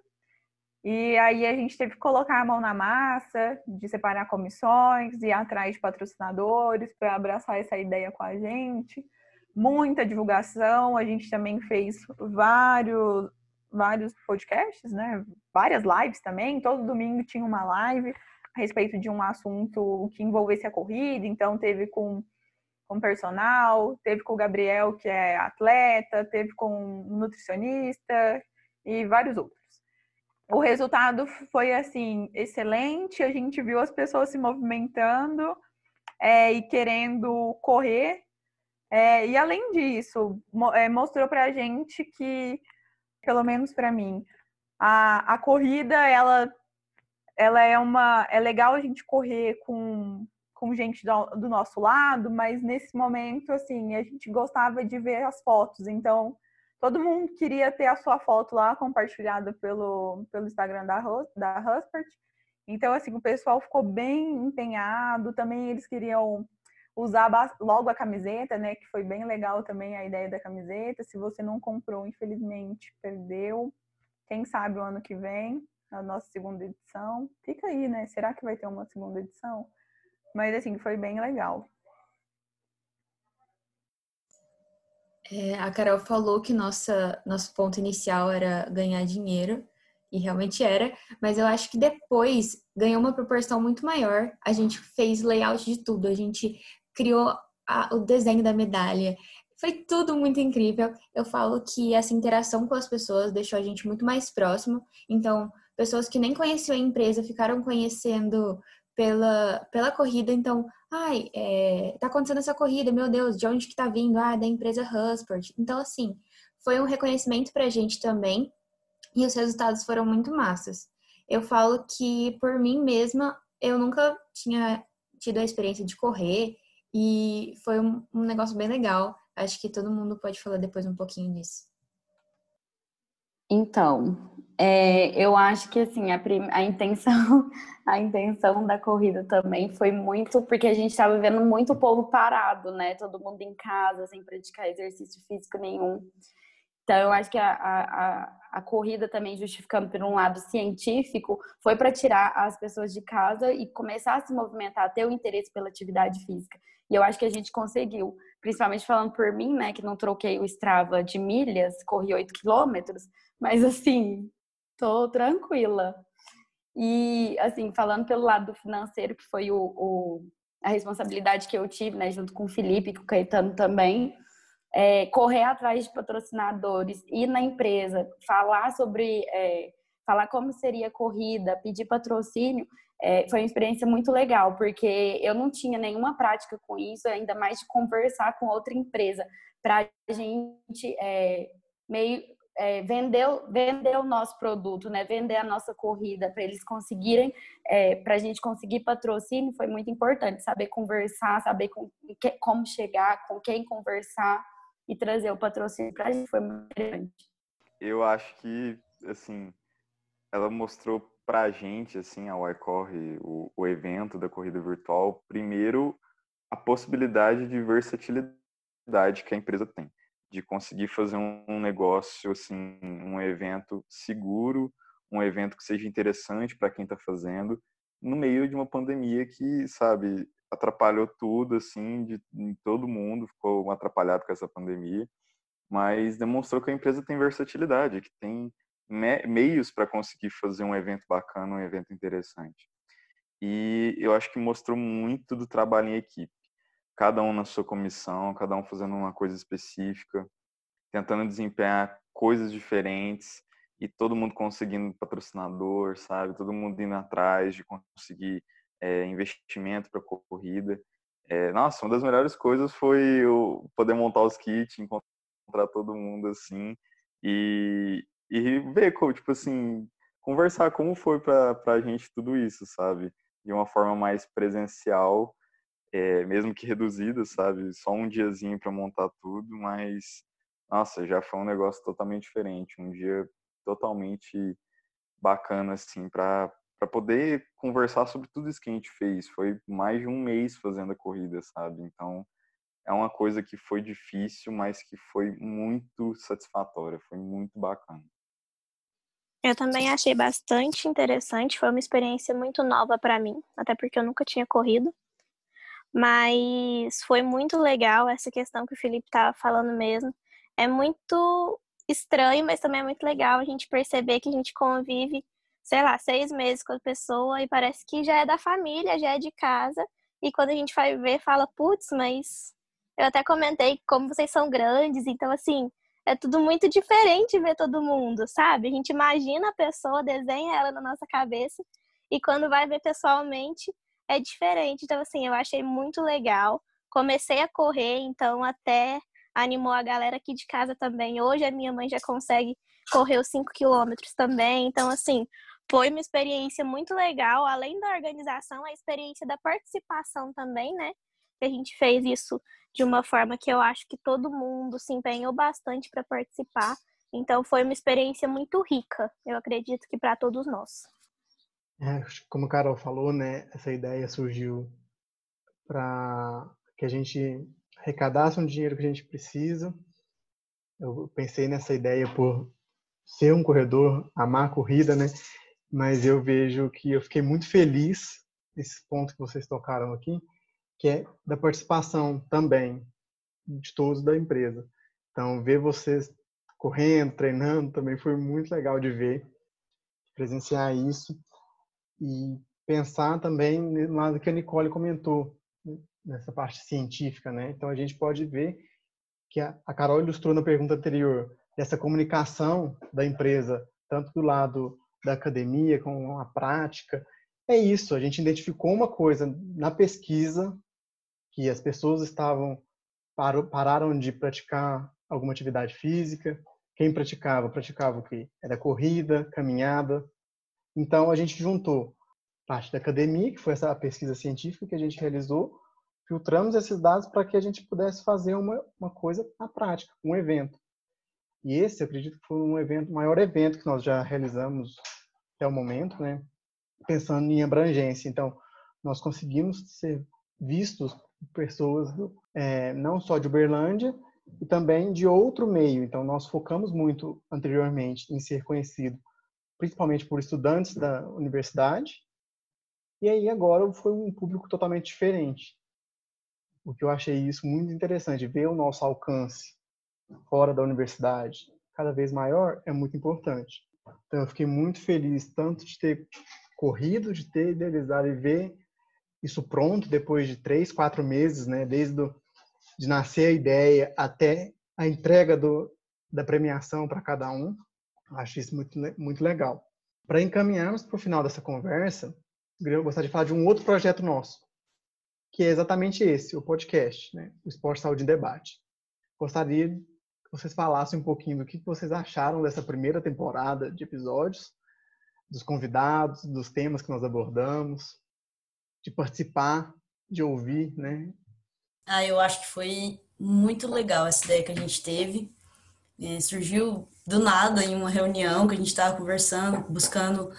E aí a gente teve que colocar a mão na massa, de separar comissões, ir atrás de patrocinadores para abraçar essa ideia com a gente. Muita divulgação, a gente também fez vários vários podcasts, né? Várias lives também. Todo domingo tinha uma live a respeito de um assunto que envolvesse a corrida, então teve com com personal, teve com o Gabriel, que é atleta, teve com um nutricionista e vários outros. O resultado foi assim excelente. A gente viu as pessoas se movimentando é, e querendo correr. É, e além disso, mo é, mostrou para a gente que, pelo menos para mim, a, a corrida ela ela é uma. É legal a gente correr com, com gente do, do nosso lado, mas nesse momento, assim, a gente gostava de ver as fotos. Então, todo mundo queria ter a sua foto lá compartilhada pelo, pelo Instagram da, da Huspert. Então, assim, o pessoal ficou bem empenhado. Também eles queriam usar logo a camiseta, né? Que foi bem legal também a ideia da camiseta. Se você não comprou, infelizmente, perdeu. Quem sabe o ano que vem na nossa segunda edição. Fica aí, né? Será que vai ter uma segunda edição? Mas assim, foi bem legal. É, a Carol falou que nossa, nosso ponto inicial era ganhar dinheiro, e realmente era, mas eu acho que depois ganhou uma proporção muito maior. A gente fez layout de tudo, a gente criou a, o desenho da medalha. Foi tudo muito incrível. Eu falo que essa interação com as pessoas deixou a gente muito mais próximo. Então, pessoas que nem conheciam a empresa ficaram conhecendo pela, pela corrida. Então, ai, é, tá acontecendo essa corrida, meu Deus, de onde que tá vindo? Ah, da empresa Hussport. Então, assim, foi um reconhecimento pra gente também e os resultados foram muito massas. Eu falo que, por mim mesma, eu nunca tinha tido a experiência de correr e foi um, um negócio bem legal. Acho que todo mundo pode falar depois um pouquinho disso. Então, é, eu acho que assim a, a, intenção [laughs] a intenção da corrida também foi muito porque a gente estava vendo muito povo parado, né? Todo mundo em casa sem praticar exercício físico nenhum. Então, eu acho que a, a, a corrida também, justificando por um lado científico, foi para tirar as pessoas de casa e começar a se movimentar, ter o interesse pela atividade física. E eu acho que a gente conseguiu, principalmente falando por mim, né, que não troquei o Strava de milhas, corri 8 quilômetros, mas assim, tô tranquila. E assim, falando pelo lado financeiro, que foi o, o a responsabilidade que eu tive, né, junto com o Felipe com o Caetano também, é, correr atrás de patrocinadores, ir na empresa, falar sobre, é, falar como seria a corrida, pedir patrocínio, é, foi uma experiência muito legal, porque eu não tinha nenhuma prática com isso, ainda mais de conversar com outra empresa, para a gente é, meio é, vender, vender o nosso produto, né? vender a nossa corrida, para eles conseguirem, é, para a gente conseguir patrocínio, foi muito importante, saber conversar, saber com, que, como chegar, com quem conversar e trazer o patrocínio para a gente foi muito importante. Eu acho que, assim, ela mostrou para a gente, assim, a YCorre, o, o evento da corrida virtual, primeiro, a possibilidade de versatilidade que a empresa tem, de conseguir fazer um, um negócio, assim, um evento seguro, um evento que seja interessante para quem está fazendo, no meio de uma pandemia que, sabe, atrapalhou tudo, assim, de, de todo mundo ficou atrapalhado com essa pandemia, mas demonstrou que a empresa tem versatilidade, que tem me meios para conseguir fazer um evento bacana, um evento interessante. E eu acho que mostrou muito do trabalho em equipe. Cada um na sua comissão, cada um fazendo uma coisa específica, tentando desempenhar coisas diferentes e todo mundo conseguindo patrocinador, sabe? Todo mundo indo atrás de conseguir é, investimento para corrida. É, nossa, uma das melhores coisas foi eu poder montar os kits, encontrar todo mundo assim e, e ver, tipo assim, conversar como foi para a gente tudo isso, sabe? De uma forma mais presencial, é, mesmo que reduzida, sabe? Só um diazinho para montar tudo, mas nossa, já foi um negócio totalmente diferente, um dia totalmente bacana assim para para poder conversar sobre tudo isso que a gente fez. Foi mais de um mês fazendo a corrida, sabe? Então, é uma coisa que foi difícil, mas que foi muito satisfatória, foi muito bacana. Eu também achei bastante interessante, foi uma experiência muito nova para mim, até porque eu nunca tinha corrido. Mas foi muito legal essa questão que o Felipe estava falando mesmo. É muito estranho, mas também é muito legal a gente perceber que a gente convive sei lá, seis meses com a pessoa e parece que já é da família, já é de casa. E quando a gente vai ver, fala, putz, mas eu até comentei como vocês são grandes, então assim, é tudo muito diferente ver todo mundo, sabe? A gente imagina a pessoa, desenha ela na nossa cabeça e quando vai ver pessoalmente é diferente. Então assim, eu achei muito legal. Comecei a correr, então até animou a galera aqui de casa também. Hoje a minha mãe já consegue correr os 5 quilômetros também. Então, assim, foi uma experiência muito legal, além da organização, a experiência da participação também, né? A gente fez isso de uma forma que eu acho que todo mundo se empenhou bastante para participar. Então foi uma experiência muito rica, eu acredito que para todos nós. É, como a Carol falou, né, essa ideia surgiu para que a gente arrecadasse um dinheiro que a gente precisa. Eu pensei nessa ideia por ser um corredor, amar a corrida, né? Mas eu vejo que eu fiquei muito feliz nesse ponto que vocês tocaram aqui, que é da participação também de todos da empresa. Então, ver vocês correndo, treinando, também foi muito legal de ver, presenciar isso e pensar também no lado que a Nicole comentou, nessa parte científica, né? Então, a gente pode ver que a Carol ilustrou na pergunta anterior, dessa comunicação da empresa, tanto do lado da academia com a prática. É isso, a gente identificou uma coisa na pesquisa que as pessoas estavam pararam de praticar alguma atividade física. Quem praticava, praticava o quê? Era corrida, caminhada. Então a gente juntou parte da academia, que foi essa pesquisa científica que a gente realizou, filtramos esses dados para que a gente pudesse fazer uma, uma coisa na prática, um evento. E esse, acredito que foi um evento, maior evento que nós já realizamos até o momento, né? Pensando em abrangência. Então, nós conseguimos ser vistos pessoas é, não só de Uberlândia e também de outro meio. Então, nós focamos muito anteriormente em ser conhecido, principalmente por estudantes da universidade. E aí agora foi um público totalmente diferente. O que eu achei isso muito interessante, ver o nosso alcance fora da universidade cada vez maior é muito importante. Então, eu fiquei muito feliz tanto de ter corrido, de ter idealizado e ver isso pronto depois de três, quatro meses, né? Desde do, de nascer a ideia até a entrega do, da premiação para cada um. Acho isso muito, muito legal. Para encaminharmos para o final dessa conversa, eu gostaria de falar de um outro projeto nosso, que é exatamente esse, o podcast, né? o Esporte Saúde em Debate. Gostaria que vocês falassem um pouquinho do que vocês acharam dessa primeira temporada de episódios, dos convidados, dos temas que nós abordamos, de participar, de ouvir, né? Ah, eu acho que foi muito legal essa ideia que a gente teve. É, surgiu do nada em uma reunião que a gente estava conversando, buscando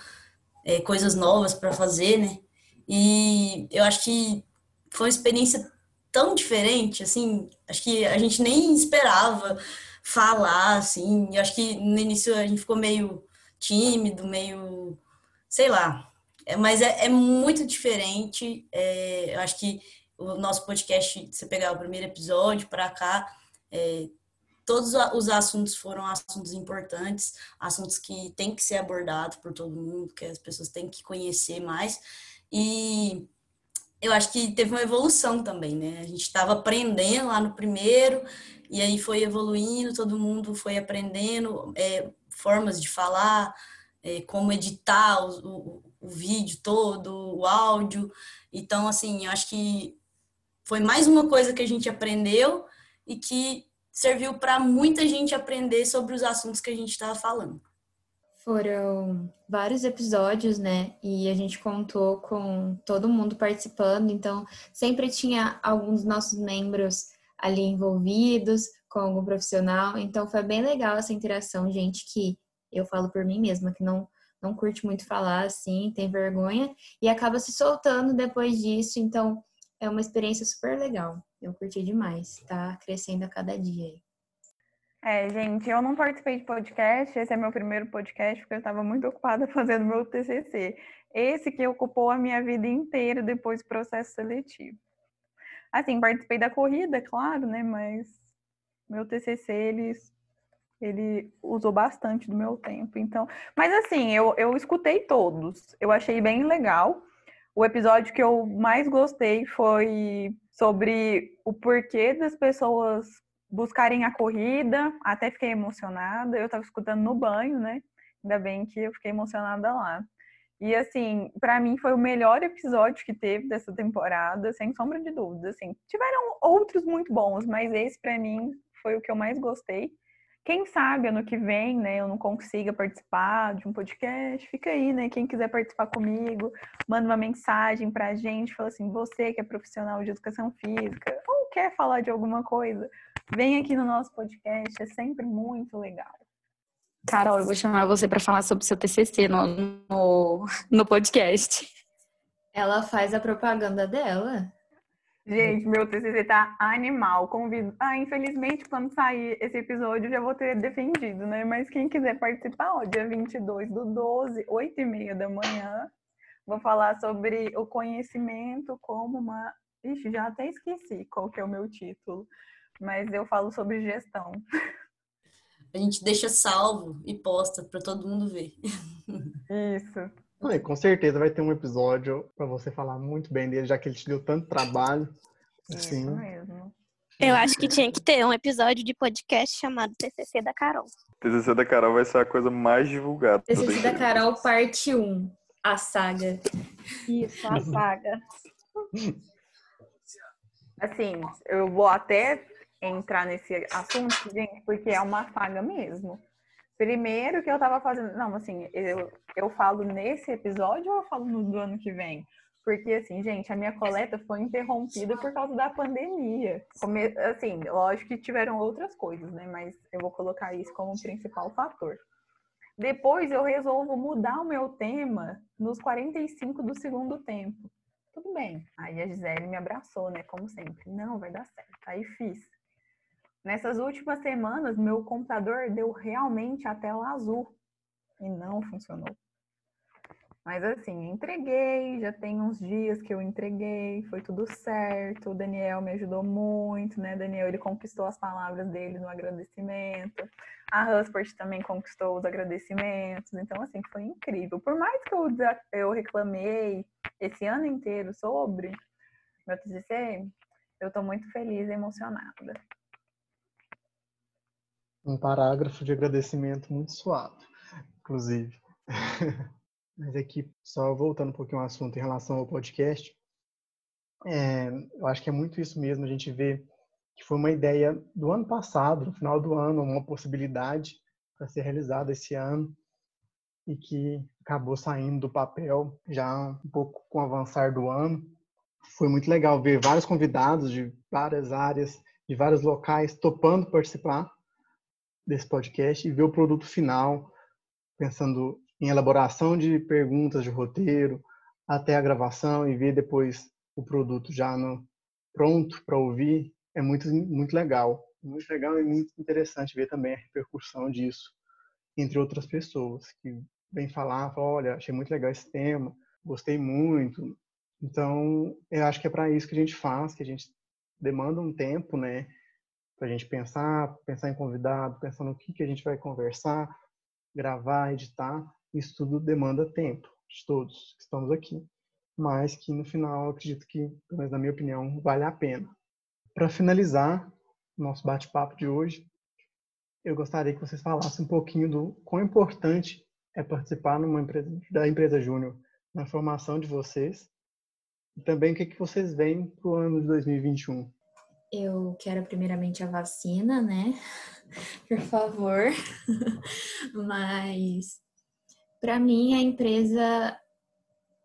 é, coisas novas para fazer, né? E eu acho que foi uma experiência tão diferente, assim, acho que a gente nem esperava falar, assim, eu acho que no início a gente ficou meio tímido, meio, sei lá, é, mas é, é muito diferente, é, eu acho que o nosso podcast, se você pegar o primeiro episódio para cá, é, todos os assuntos foram assuntos importantes, assuntos que tem que ser abordados por todo mundo, que as pessoas têm que conhecer mais, e eu acho que teve uma evolução também, né? A gente estava aprendendo lá no primeiro, e aí foi evoluindo, todo mundo foi aprendendo é, formas de falar, é, como editar o, o, o, vídeo todo, o áudio. Então, assim, eu acho que foi mais uma coisa que a gente aprendeu e que serviu para muita gente aprender sobre os assuntos que a gente estava falando. Foram vários episódios, né? E a gente contou com todo mundo participando, então sempre tinha alguns dos nossos membros ali envolvidos com algum profissional. Então foi bem legal essa interação, gente que eu falo por mim mesma, que não não curte muito falar assim, tem vergonha e acaba se soltando depois disso. Então é uma experiência super legal. Eu curti demais, tá crescendo a cada dia aí. É, gente, eu não participei de podcast, esse é meu primeiro podcast, porque eu estava muito ocupada [laughs] fazendo meu TCC. Esse que ocupou a minha vida inteira depois do processo seletivo. Assim, participei da corrida, claro, né, mas meu TCC, ele, ele usou bastante do meu tempo, então... Mas assim, eu, eu escutei todos, eu achei bem legal. O episódio que eu mais gostei foi sobre o porquê das pessoas buscarem a corrida, até fiquei emocionada. Eu estava escutando no banho, né? Ainda bem que eu fiquei emocionada lá. E assim, para mim foi o melhor episódio que teve dessa temporada, sem sombra de dúvida. Assim, tiveram outros muito bons, mas esse para mim foi o que eu mais gostei. Quem sabe ano que vem, né, eu não consiga participar de um podcast, fica aí, né? Quem quiser participar comigo, manda uma mensagem pra gente, fala assim, você que é profissional de educação física, ou quer falar de alguma coisa, vem aqui no nosso podcast, é sempre muito legal. Carol, eu vou chamar você para falar sobre o seu TCC no, no, no podcast. Ela faz a propaganda dela. Gente, meu TCC tá animal. Convido. Ah, infelizmente, quando sair esse episódio, eu já vou ter defendido, né? Mas quem quiser participar, ó, dia 22 do 12, 8 e meia da manhã, vou falar sobre o conhecimento como uma. Ixi, já até esqueci qual que é o meu título, mas eu falo sobre gestão. A gente deixa salvo e posta para todo mundo ver. [laughs] Isso. Com certeza vai ter um episódio para você falar muito bem dele, já que ele te deu tanto trabalho. Assim. Isso mesmo. Eu acho que tinha que ter um episódio de podcast chamado TCC da Carol. TCC da Carol vai ser a coisa mais divulgada. TCC da Carol, parte 1. A saga. Isso, a saga. [laughs] Assim, eu vou até entrar nesse assunto, gente, porque é uma saga mesmo. Primeiro que eu tava fazendo. Não, assim, eu, eu falo nesse episódio ou eu falo no do ano que vem? Porque, assim, gente, a minha coleta foi interrompida por causa da pandemia. Come... Assim, lógico que tiveram outras coisas, né? Mas eu vou colocar isso como principal fator. Depois eu resolvo mudar o meu tema nos 45 do segundo tempo. Tudo bem. Aí a Gisele me abraçou, né? Como sempre. Não, vai dar certo. Aí fiz. Nessas últimas semanas, meu computador deu realmente a tela azul e não funcionou. Mas assim, entreguei, já tem uns dias que eu entreguei, foi tudo certo. O Daniel me ajudou muito, né? Daniel, ele conquistou as palavras dele no agradecimento. A Huspert também conquistou os agradecimentos. Então, assim, foi incrível. Por mais que eu, eu reclamei esse ano inteiro sobre meu TCC, eu tô muito feliz e emocionada um parágrafo de agradecimento muito suave, inclusive. [laughs] Mas aqui, só voltando um pouquinho ao assunto em relação ao podcast, é, eu acho que é muito isso mesmo, a gente vê que foi uma ideia do ano passado, no final do ano, uma possibilidade para ser realizada esse ano e que acabou saindo do papel já um pouco com o avançar do ano. Foi muito legal ver vários convidados de várias áreas, de vários locais, topando participar desse podcast e ver o produto final, pensando em elaboração de perguntas de roteiro, até a gravação e ver depois o produto já no, pronto para ouvir, é muito, muito legal. Muito legal e muito interessante ver também a repercussão disso entre outras pessoas que vêm falar, falam, olha, achei muito legal esse tema, gostei muito. Então, eu acho que é para isso que a gente faz, que a gente demanda um tempo, né? Para a gente pensar, pensar em convidado, pensar no que, que a gente vai conversar, gravar, editar. Isso tudo demanda tempo de todos que estamos aqui, mas que no final acredito que, pelo menos na minha opinião, vale a pena. Para finalizar nosso bate-papo de hoje, eu gostaria que vocês falassem um pouquinho do quão importante é participar numa empresa, da empresa Júnior na formação de vocês e também o que, que vocês veem para o ano de 2021. Eu quero primeiramente a vacina, né? [laughs] Por favor. [laughs] Mas para mim a empresa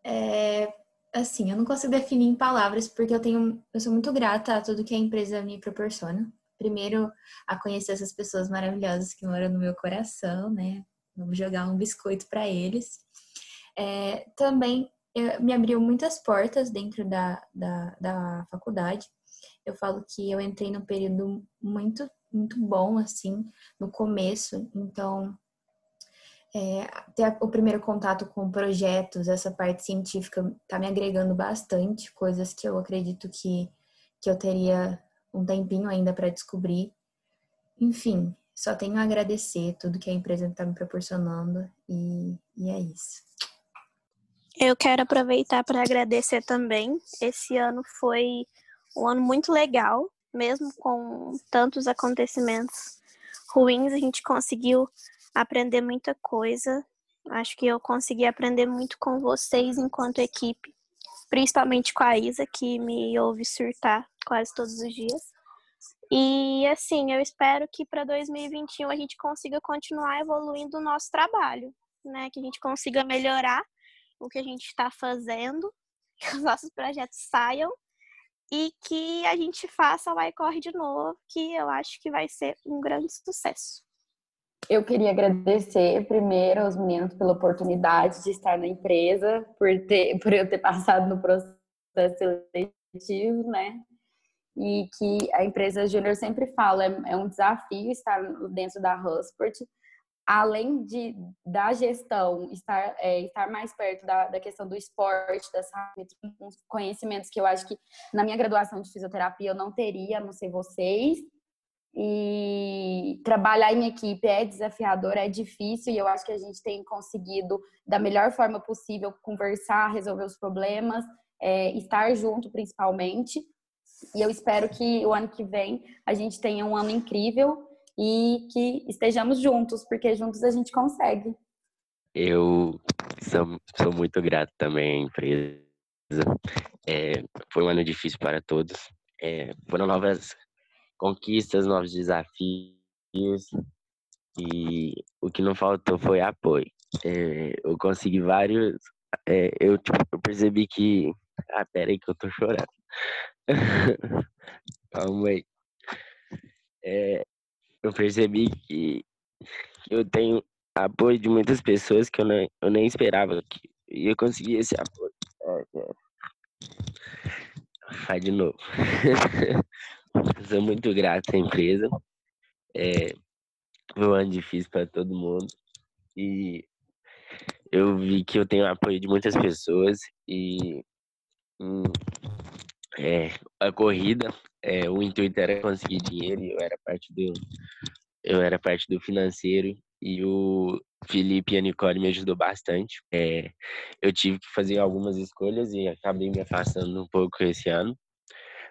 é assim, eu não consigo definir em palavras porque eu tenho eu sou muito grata a tudo que a empresa me proporciona. Primeiro, a conhecer essas pessoas maravilhosas que moram no meu coração, né? Vamos jogar um biscoito para eles. É, também me abriu muitas portas dentro da, da, da faculdade eu falo que eu entrei num período muito, muito bom, assim, no começo. Então, é, ter o primeiro contato com projetos, essa parte científica tá me agregando bastante, coisas que eu acredito que, que eu teria um tempinho ainda para descobrir. Enfim, só tenho a agradecer tudo que a empresa está me proporcionando e, e é isso. Eu quero aproveitar para agradecer também. Esse ano foi um ano muito legal, mesmo com tantos acontecimentos ruins, a gente conseguiu aprender muita coisa. Acho que eu consegui aprender muito com vocês enquanto equipe, principalmente com a Isa, que me ouve surtar quase todos os dias. E assim, eu espero que para 2021 a gente consiga continuar evoluindo o nosso trabalho, né? Que a gente consiga melhorar o que a gente está fazendo, [laughs] que os nossos projetos saiam e que a gente faça o iCorre de novo, que eu acho que vai ser um grande sucesso. Eu queria agradecer primeiro aos meninos pela oportunidade de estar na empresa, por, ter, [laughs] por eu ter passado no processo seletivo, né? E que a empresa Júnior sempre fala, é, é um desafio estar dentro da Husport, além de da gestão estar é, estar mais perto da, da questão do esporte, das conhecimentos que eu acho que na minha graduação de fisioterapia eu não teria, não sei vocês. E trabalhar em equipe é desafiador, é difícil e eu acho que a gente tem conseguido da melhor forma possível conversar, resolver os problemas, é, estar junto principalmente. E eu espero que o ano que vem a gente tenha um ano incrível e que estejamos juntos, porque juntos a gente consegue. Eu sou, sou muito grato também à empresa. É, foi um ano difícil para todos. É, foram novas conquistas, novos desafios e o que não faltou foi apoio. É, eu consegui vários. É, eu, tipo, eu percebi que. Ah, aí que eu tô chorando. [laughs] Calma aí. É, eu percebi que eu tenho apoio de muitas pessoas que eu, não, eu nem esperava que ia conseguir esse apoio. É, é. Faz de novo. [laughs] sou muito grato à empresa. É, foi um ano difícil para todo mundo. E eu vi que eu tenho apoio de muitas pessoas e hum, é, a corrida, é, o intuito era conseguir dinheiro, eu era parte do eu era parte do financeiro e o Felipe e a Nicole me ajudou bastante. É, eu tive que fazer algumas escolhas e acabei me afastando um pouco esse ano,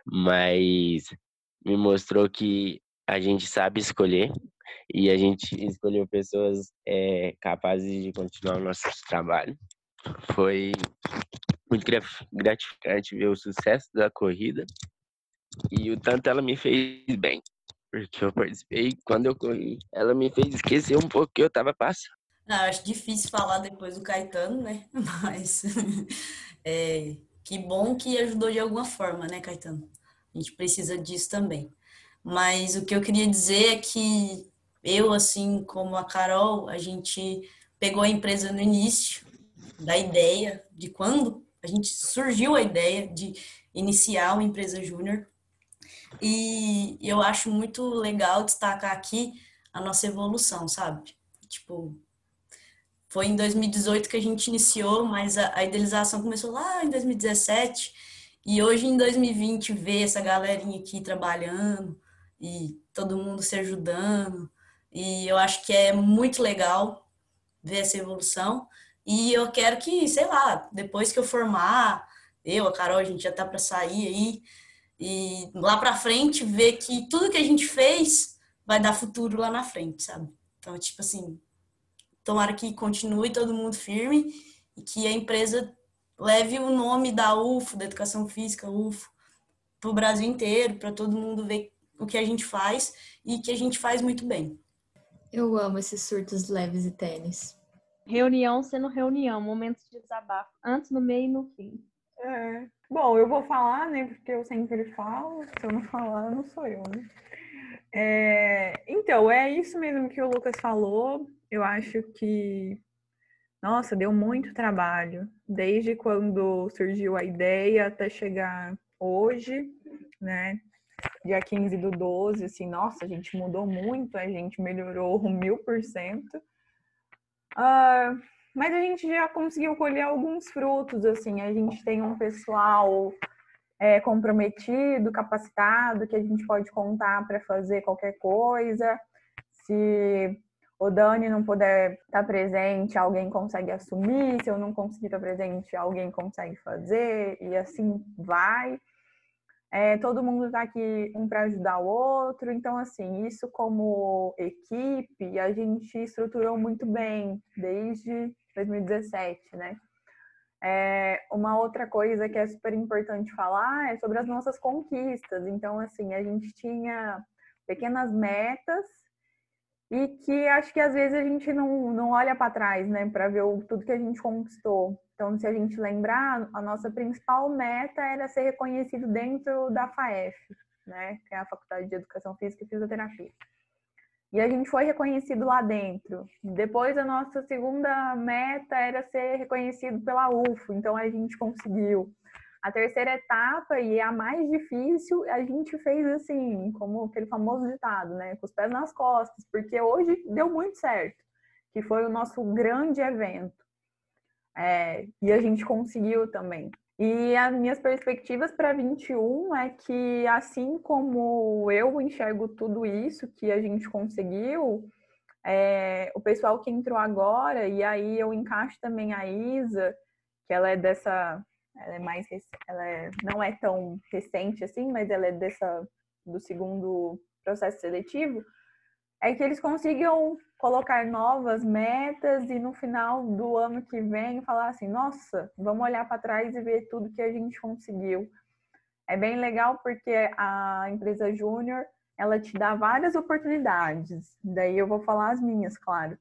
mas me mostrou que a gente sabe escolher e a gente escolheu pessoas é, capazes de continuar o nosso trabalho. Foi muito gratificante ver o sucesso da corrida e o tanto ela me fez bem, porque eu participei quando eu corri, ela me fez esquecer um pouco que eu estava passando. Não, acho difícil falar depois do Caetano, né? [laughs] Mas é, que bom que ajudou de alguma forma, né, Caetano? A gente precisa disso também. Mas o que eu queria dizer é que eu, assim como a Carol, a gente pegou a empresa no início da ideia de quando a gente surgiu a ideia de iniciar uma empresa júnior. E eu acho muito legal destacar aqui a nossa evolução, sabe? Tipo, foi em 2018 que a gente iniciou, mas a, a idealização começou lá em 2017. E hoje, em 2020, ver essa galerinha aqui trabalhando e todo mundo se ajudando. E eu acho que é muito legal ver essa evolução. E eu quero que, sei lá, depois que eu formar, eu, a Carol, a gente já tá para sair aí. E lá para frente, ver que tudo que a gente fez vai dar futuro lá na frente, sabe? Então, tipo assim, tomara que continue todo mundo firme e que a empresa leve o nome da UFO, da Educação Física UFO, para o Brasil inteiro, para todo mundo ver o que a gente faz e que a gente faz muito bem. Eu amo esses surtos leves e tênis. Reunião sendo reunião, momentos de desabafo, antes, no meio e no fim. É. Bom, eu vou falar, né? Porque eu sempre falo. Se eu não falar, não sou eu, né? É, então, é isso mesmo que o Lucas falou. Eu acho que nossa, deu muito trabalho, desde quando surgiu a ideia até chegar hoje, né? Dia 15 do 12, assim, nossa, a gente mudou muito, a gente melhorou mil por cento. Mas a gente já conseguiu colher alguns frutos, assim, a gente tem um pessoal é, comprometido, capacitado, que a gente pode contar para fazer qualquer coisa. Se o Dani não puder estar presente, alguém consegue assumir. Se eu não conseguir estar presente, alguém consegue fazer, e assim vai. É, todo mundo está aqui um para ajudar o outro, então, assim, isso como equipe, a gente estruturou muito bem desde 2017, né? É, uma outra coisa que é super importante falar é sobre as nossas conquistas. Então, assim, a gente tinha pequenas metas e que acho que às vezes a gente não, não olha para trás, né, para ver o, tudo que a gente conquistou. Então, se a gente lembrar, a nossa principal meta era ser reconhecido dentro da FAEF, né, que é a Faculdade de Educação Física e Fisioterapia. E a gente foi reconhecido lá dentro. Depois, a nossa segunda meta era ser reconhecido pela UFO, então a gente conseguiu. A terceira etapa, e a mais difícil, a gente fez assim, como aquele famoso ditado, né? Com os pés nas costas, porque hoje deu muito certo, que foi o nosso grande evento. É, e a gente conseguiu também. E as minhas perspectivas para 21 é que, assim como eu enxergo tudo isso que a gente conseguiu, é, o pessoal que entrou agora, e aí eu encaixo também a Isa, que ela é dessa. Ela é mais. Ela é, não é tão recente assim, mas ela é dessa. do segundo processo seletivo é que eles consigam colocar novas metas e no final do ano que vem falar assim, nossa, vamos olhar para trás e ver tudo que a gente conseguiu. É bem legal porque a empresa júnior ela te dá várias oportunidades. Daí eu vou falar as minhas, claro.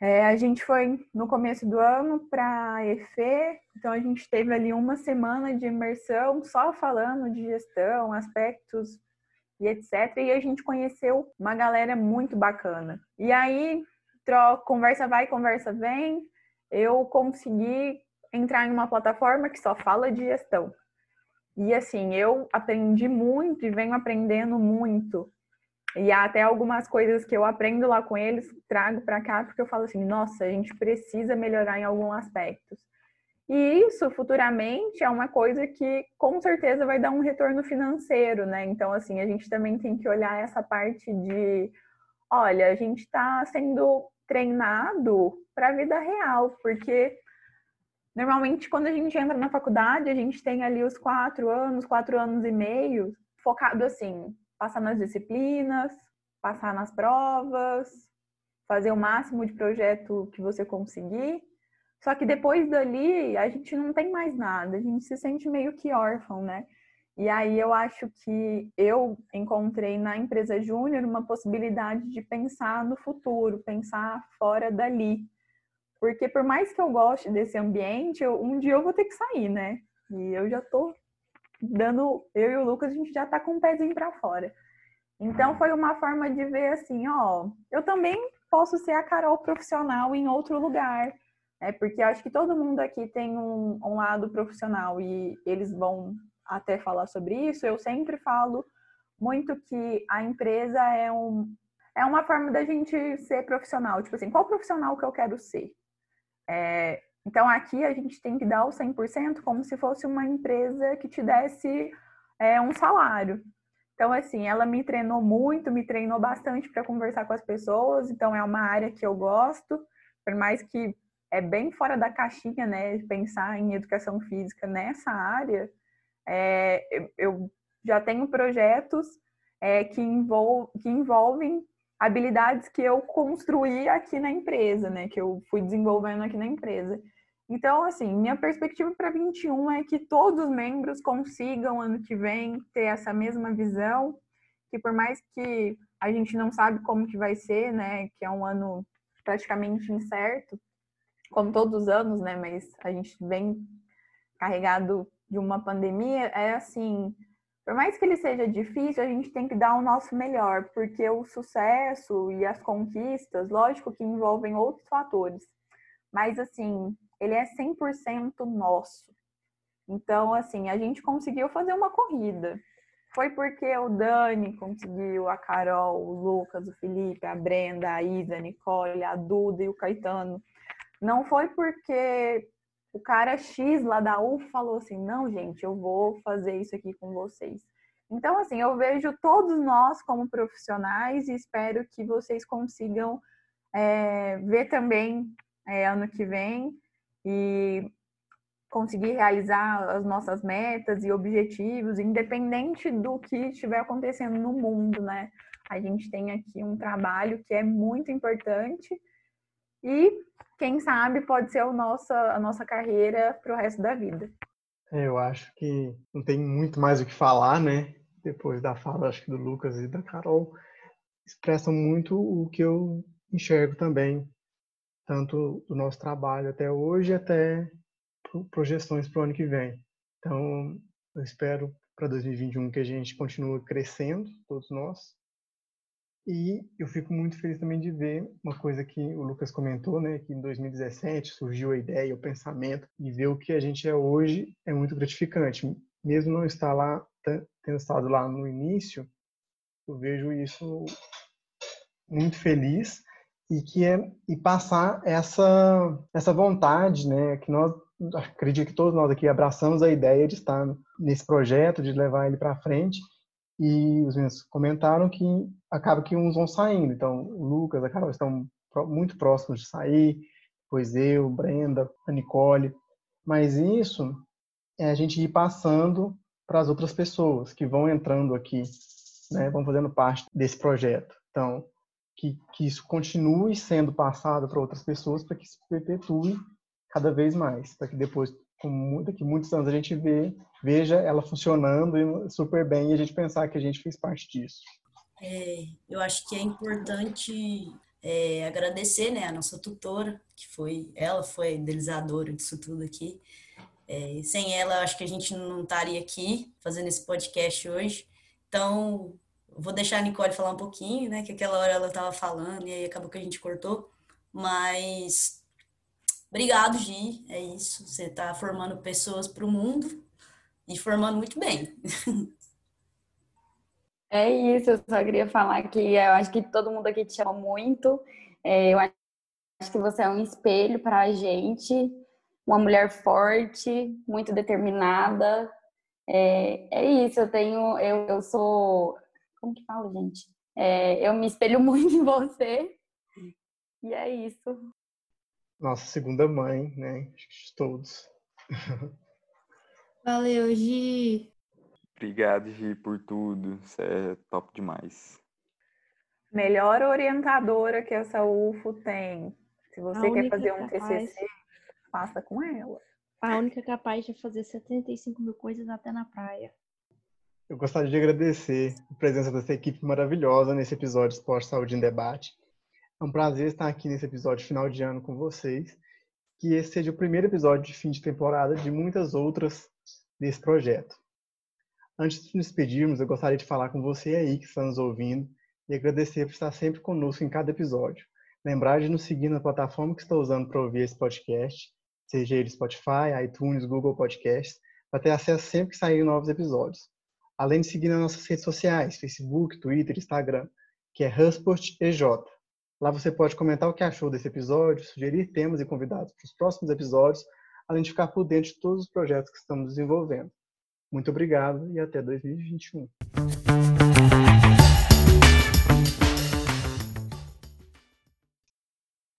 É, a gente foi no começo do ano para a EFE, então a gente teve ali uma semana de imersão só falando de gestão, aspectos e etc. E a gente conheceu uma galera muito bacana. E aí, troca, conversa vai, conversa vem, eu consegui entrar em uma plataforma que só fala de gestão. E assim, eu aprendi muito e venho aprendendo muito. E até algumas coisas que eu aprendo lá com eles, trago para cá, porque eu falo assim: nossa, a gente precisa melhorar em alguns aspectos. E isso futuramente é uma coisa que com certeza vai dar um retorno financeiro, né? Então, assim, a gente também tem que olhar essa parte de: olha, a gente está sendo treinado para a vida real, porque normalmente quando a gente entra na faculdade, a gente tem ali os quatro anos, quatro anos e meio, focado assim, passar nas disciplinas, passar nas provas, fazer o máximo de projeto que você conseguir. Só que depois dali, a gente não tem mais nada, a gente se sente meio que órfão, né? E aí eu acho que eu encontrei na empresa júnior uma possibilidade de pensar no futuro, pensar fora dali. Porque por mais que eu goste desse ambiente, eu, um dia eu vou ter que sair, né? E eu já tô dando, eu e o Lucas, a gente já tá com o pezinho para fora. Então foi uma forma de ver assim, ó, eu também posso ser a Carol profissional em outro lugar é porque acho que todo mundo aqui tem um, um lado profissional e eles vão até falar sobre isso. Eu sempre falo muito que a empresa é um é uma forma da gente ser profissional. Tipo assim, qual profissional que eu quero ser? É, então aqui a gente tem que dar o 100% como se fosse uma empresa que te desse é, um salário. Então, assim, ela me treinou muito, me treinou bastante para conversar com as pessoas. Então, é uma área que eu gosto, por mais que é bem fora da caixinha, né? Pensar em educação física nessa área. É, eu já tenho projetos é, que, envol que envolvem habilidades que eu construí aqui na empresa, né? Que eu fui desenvolvendo aqui na empresa. Então, assim, minha perspectiva para 21 é que todos os membros consigam, ano que vem, ter essa mesma visão, que por mais que a gente não sabe como que vai ser, né? Que é um ano praticamente incerto, como todos os anos, né? Mas a gente vem carregado de uma pandemia, é assim, por mais que ele seja difícil, a gente tem que dar o nosso melhor, porque o sucesso e as conquistas, lógico que envolvem outros fatores, mas assim, ele é 100% nosso. Então, assim, a gente conseguiu fazer uma corrida. Foi porque o Dani conseguiu, a Carol, o Lucas, o Felipe, a Brenda, a Isa, a Nicole, a Duda e o Caetano não foi porque o cara X lá da UF falou assim: não, gente, eu vou fazer isso aqui com vocês. Então, assim, eu vejo todos nós como profissionais e espero que vocês consigam é, ver também é, ano que vem e conseguir realizar as nossas metas e objetivos, independente do que estiver acontecendo no mundo, né? A gente tem aqui um trabalho que é muito importante e quem sabe pode ser o nosso, a nossa carreira para o resto da vida. É, eu acho que não tem muito mais o que falar, né? Depois da fala, acho que do Lucas e da Carol, expressam muito o que eu enxergo também, tanto do nosso trabalho até hoje, até projeções para o ano que vem. Então, eu espero para 2021 que a gente continue crescendo, todos nós. E eu fico muito feliz também de ver uma coisa que o Lucas comentou, né, que em 2017 surgiu a ideia, o pensamento, e ver o que a gente é hoje é muito gratificante. Mesmo não estar lá, tendo estado lá no início, eu vejo isso muito feliz e que é e passar essa essa vontade, né, que nós acredito que todos nós aqui abraçamos a ideia de estar nesse projeto, de levar ele para frente. E os meninos comentaram que acaba que uns vão saindo. Então, o Lucas, a Carol estão muito próximos de sair, pois eu, Brenda, a Nicole. Mas isso é a gente ir passando para as outras pessoas que vão entrando aqui, né, vão fazendo parte desse projeto. Então, que, que isso continue sendo passado para outras pessoas para que se perpetue cada vez mais, para que depois, daqui muitos anos, a gente vê, veja ela funcionando super bem e a gente pensar que a gente fez parte disso. É, eu acho que é importante é, agradecer né, a nossa tutora, que foi ela foi a idealizadora disso tudo aqui. É, sem ela, acho que a gente não estaria aqui fazendo esse podcast hoje. Então, vou deixar a Nicole falar um pouquinho, né? Que aquela hora ela estava falando e aí acabou que a gente cortou. Mas Obrigado, Gi. É isso. Você está formando pessoas para o mundo e formando muito bem. É isso, eu só queria falar que eu acho que todo mundo aqui te ama muito. É, eu acho que você é um espelho para a gente, uma mulher forte, muito determinada. É, é isso, eu tenho, eu, eu sou, como que fala, gente? É, eu me espelho [laughs] muito em você. E é isso nossa segunda mãe, né? De todos. [laughs] Valeu, Gi. Obrigado, Gi, por tudo. Você é top demais. Melhor orientadora que essa UFO tem. Se você quer fazer um capaz... TCC, faça com ela. A única capaz de fazer 75 mil coisas até na praia. Eu gostaria de agradecer a presença dessa equipe maravilhosa nesse episódio Esporte Saúde em Debate. É um prazer estar aqui nesse episódio final de ano com vocês. Que esse seja o primeiro episódio de fim de temporada de muitas outras desse projeto. Antes de nos despedirmos, eu gostaria de falar com você aí que está nos ouvindo e agradecer por estar sempre conosco em cada episódio. Lembrar de nos seguir na plataforma que está usando para ouvir esse podcast, seja ele Spotify, iTunes, Google Podcasts, para ter acesso sempre que saírem novos episódios. Além de seguir nas nossas redes sociais, Facebook, Twitter, Instagram, que é Husport EJ. Lá você pode comentar o que achou desse episódio, sugerir temas e convidados para os próximos episódios, além de ficar por dentro de todos os projetos que estamos desenvolvendo. Muito obrigado e até 2021.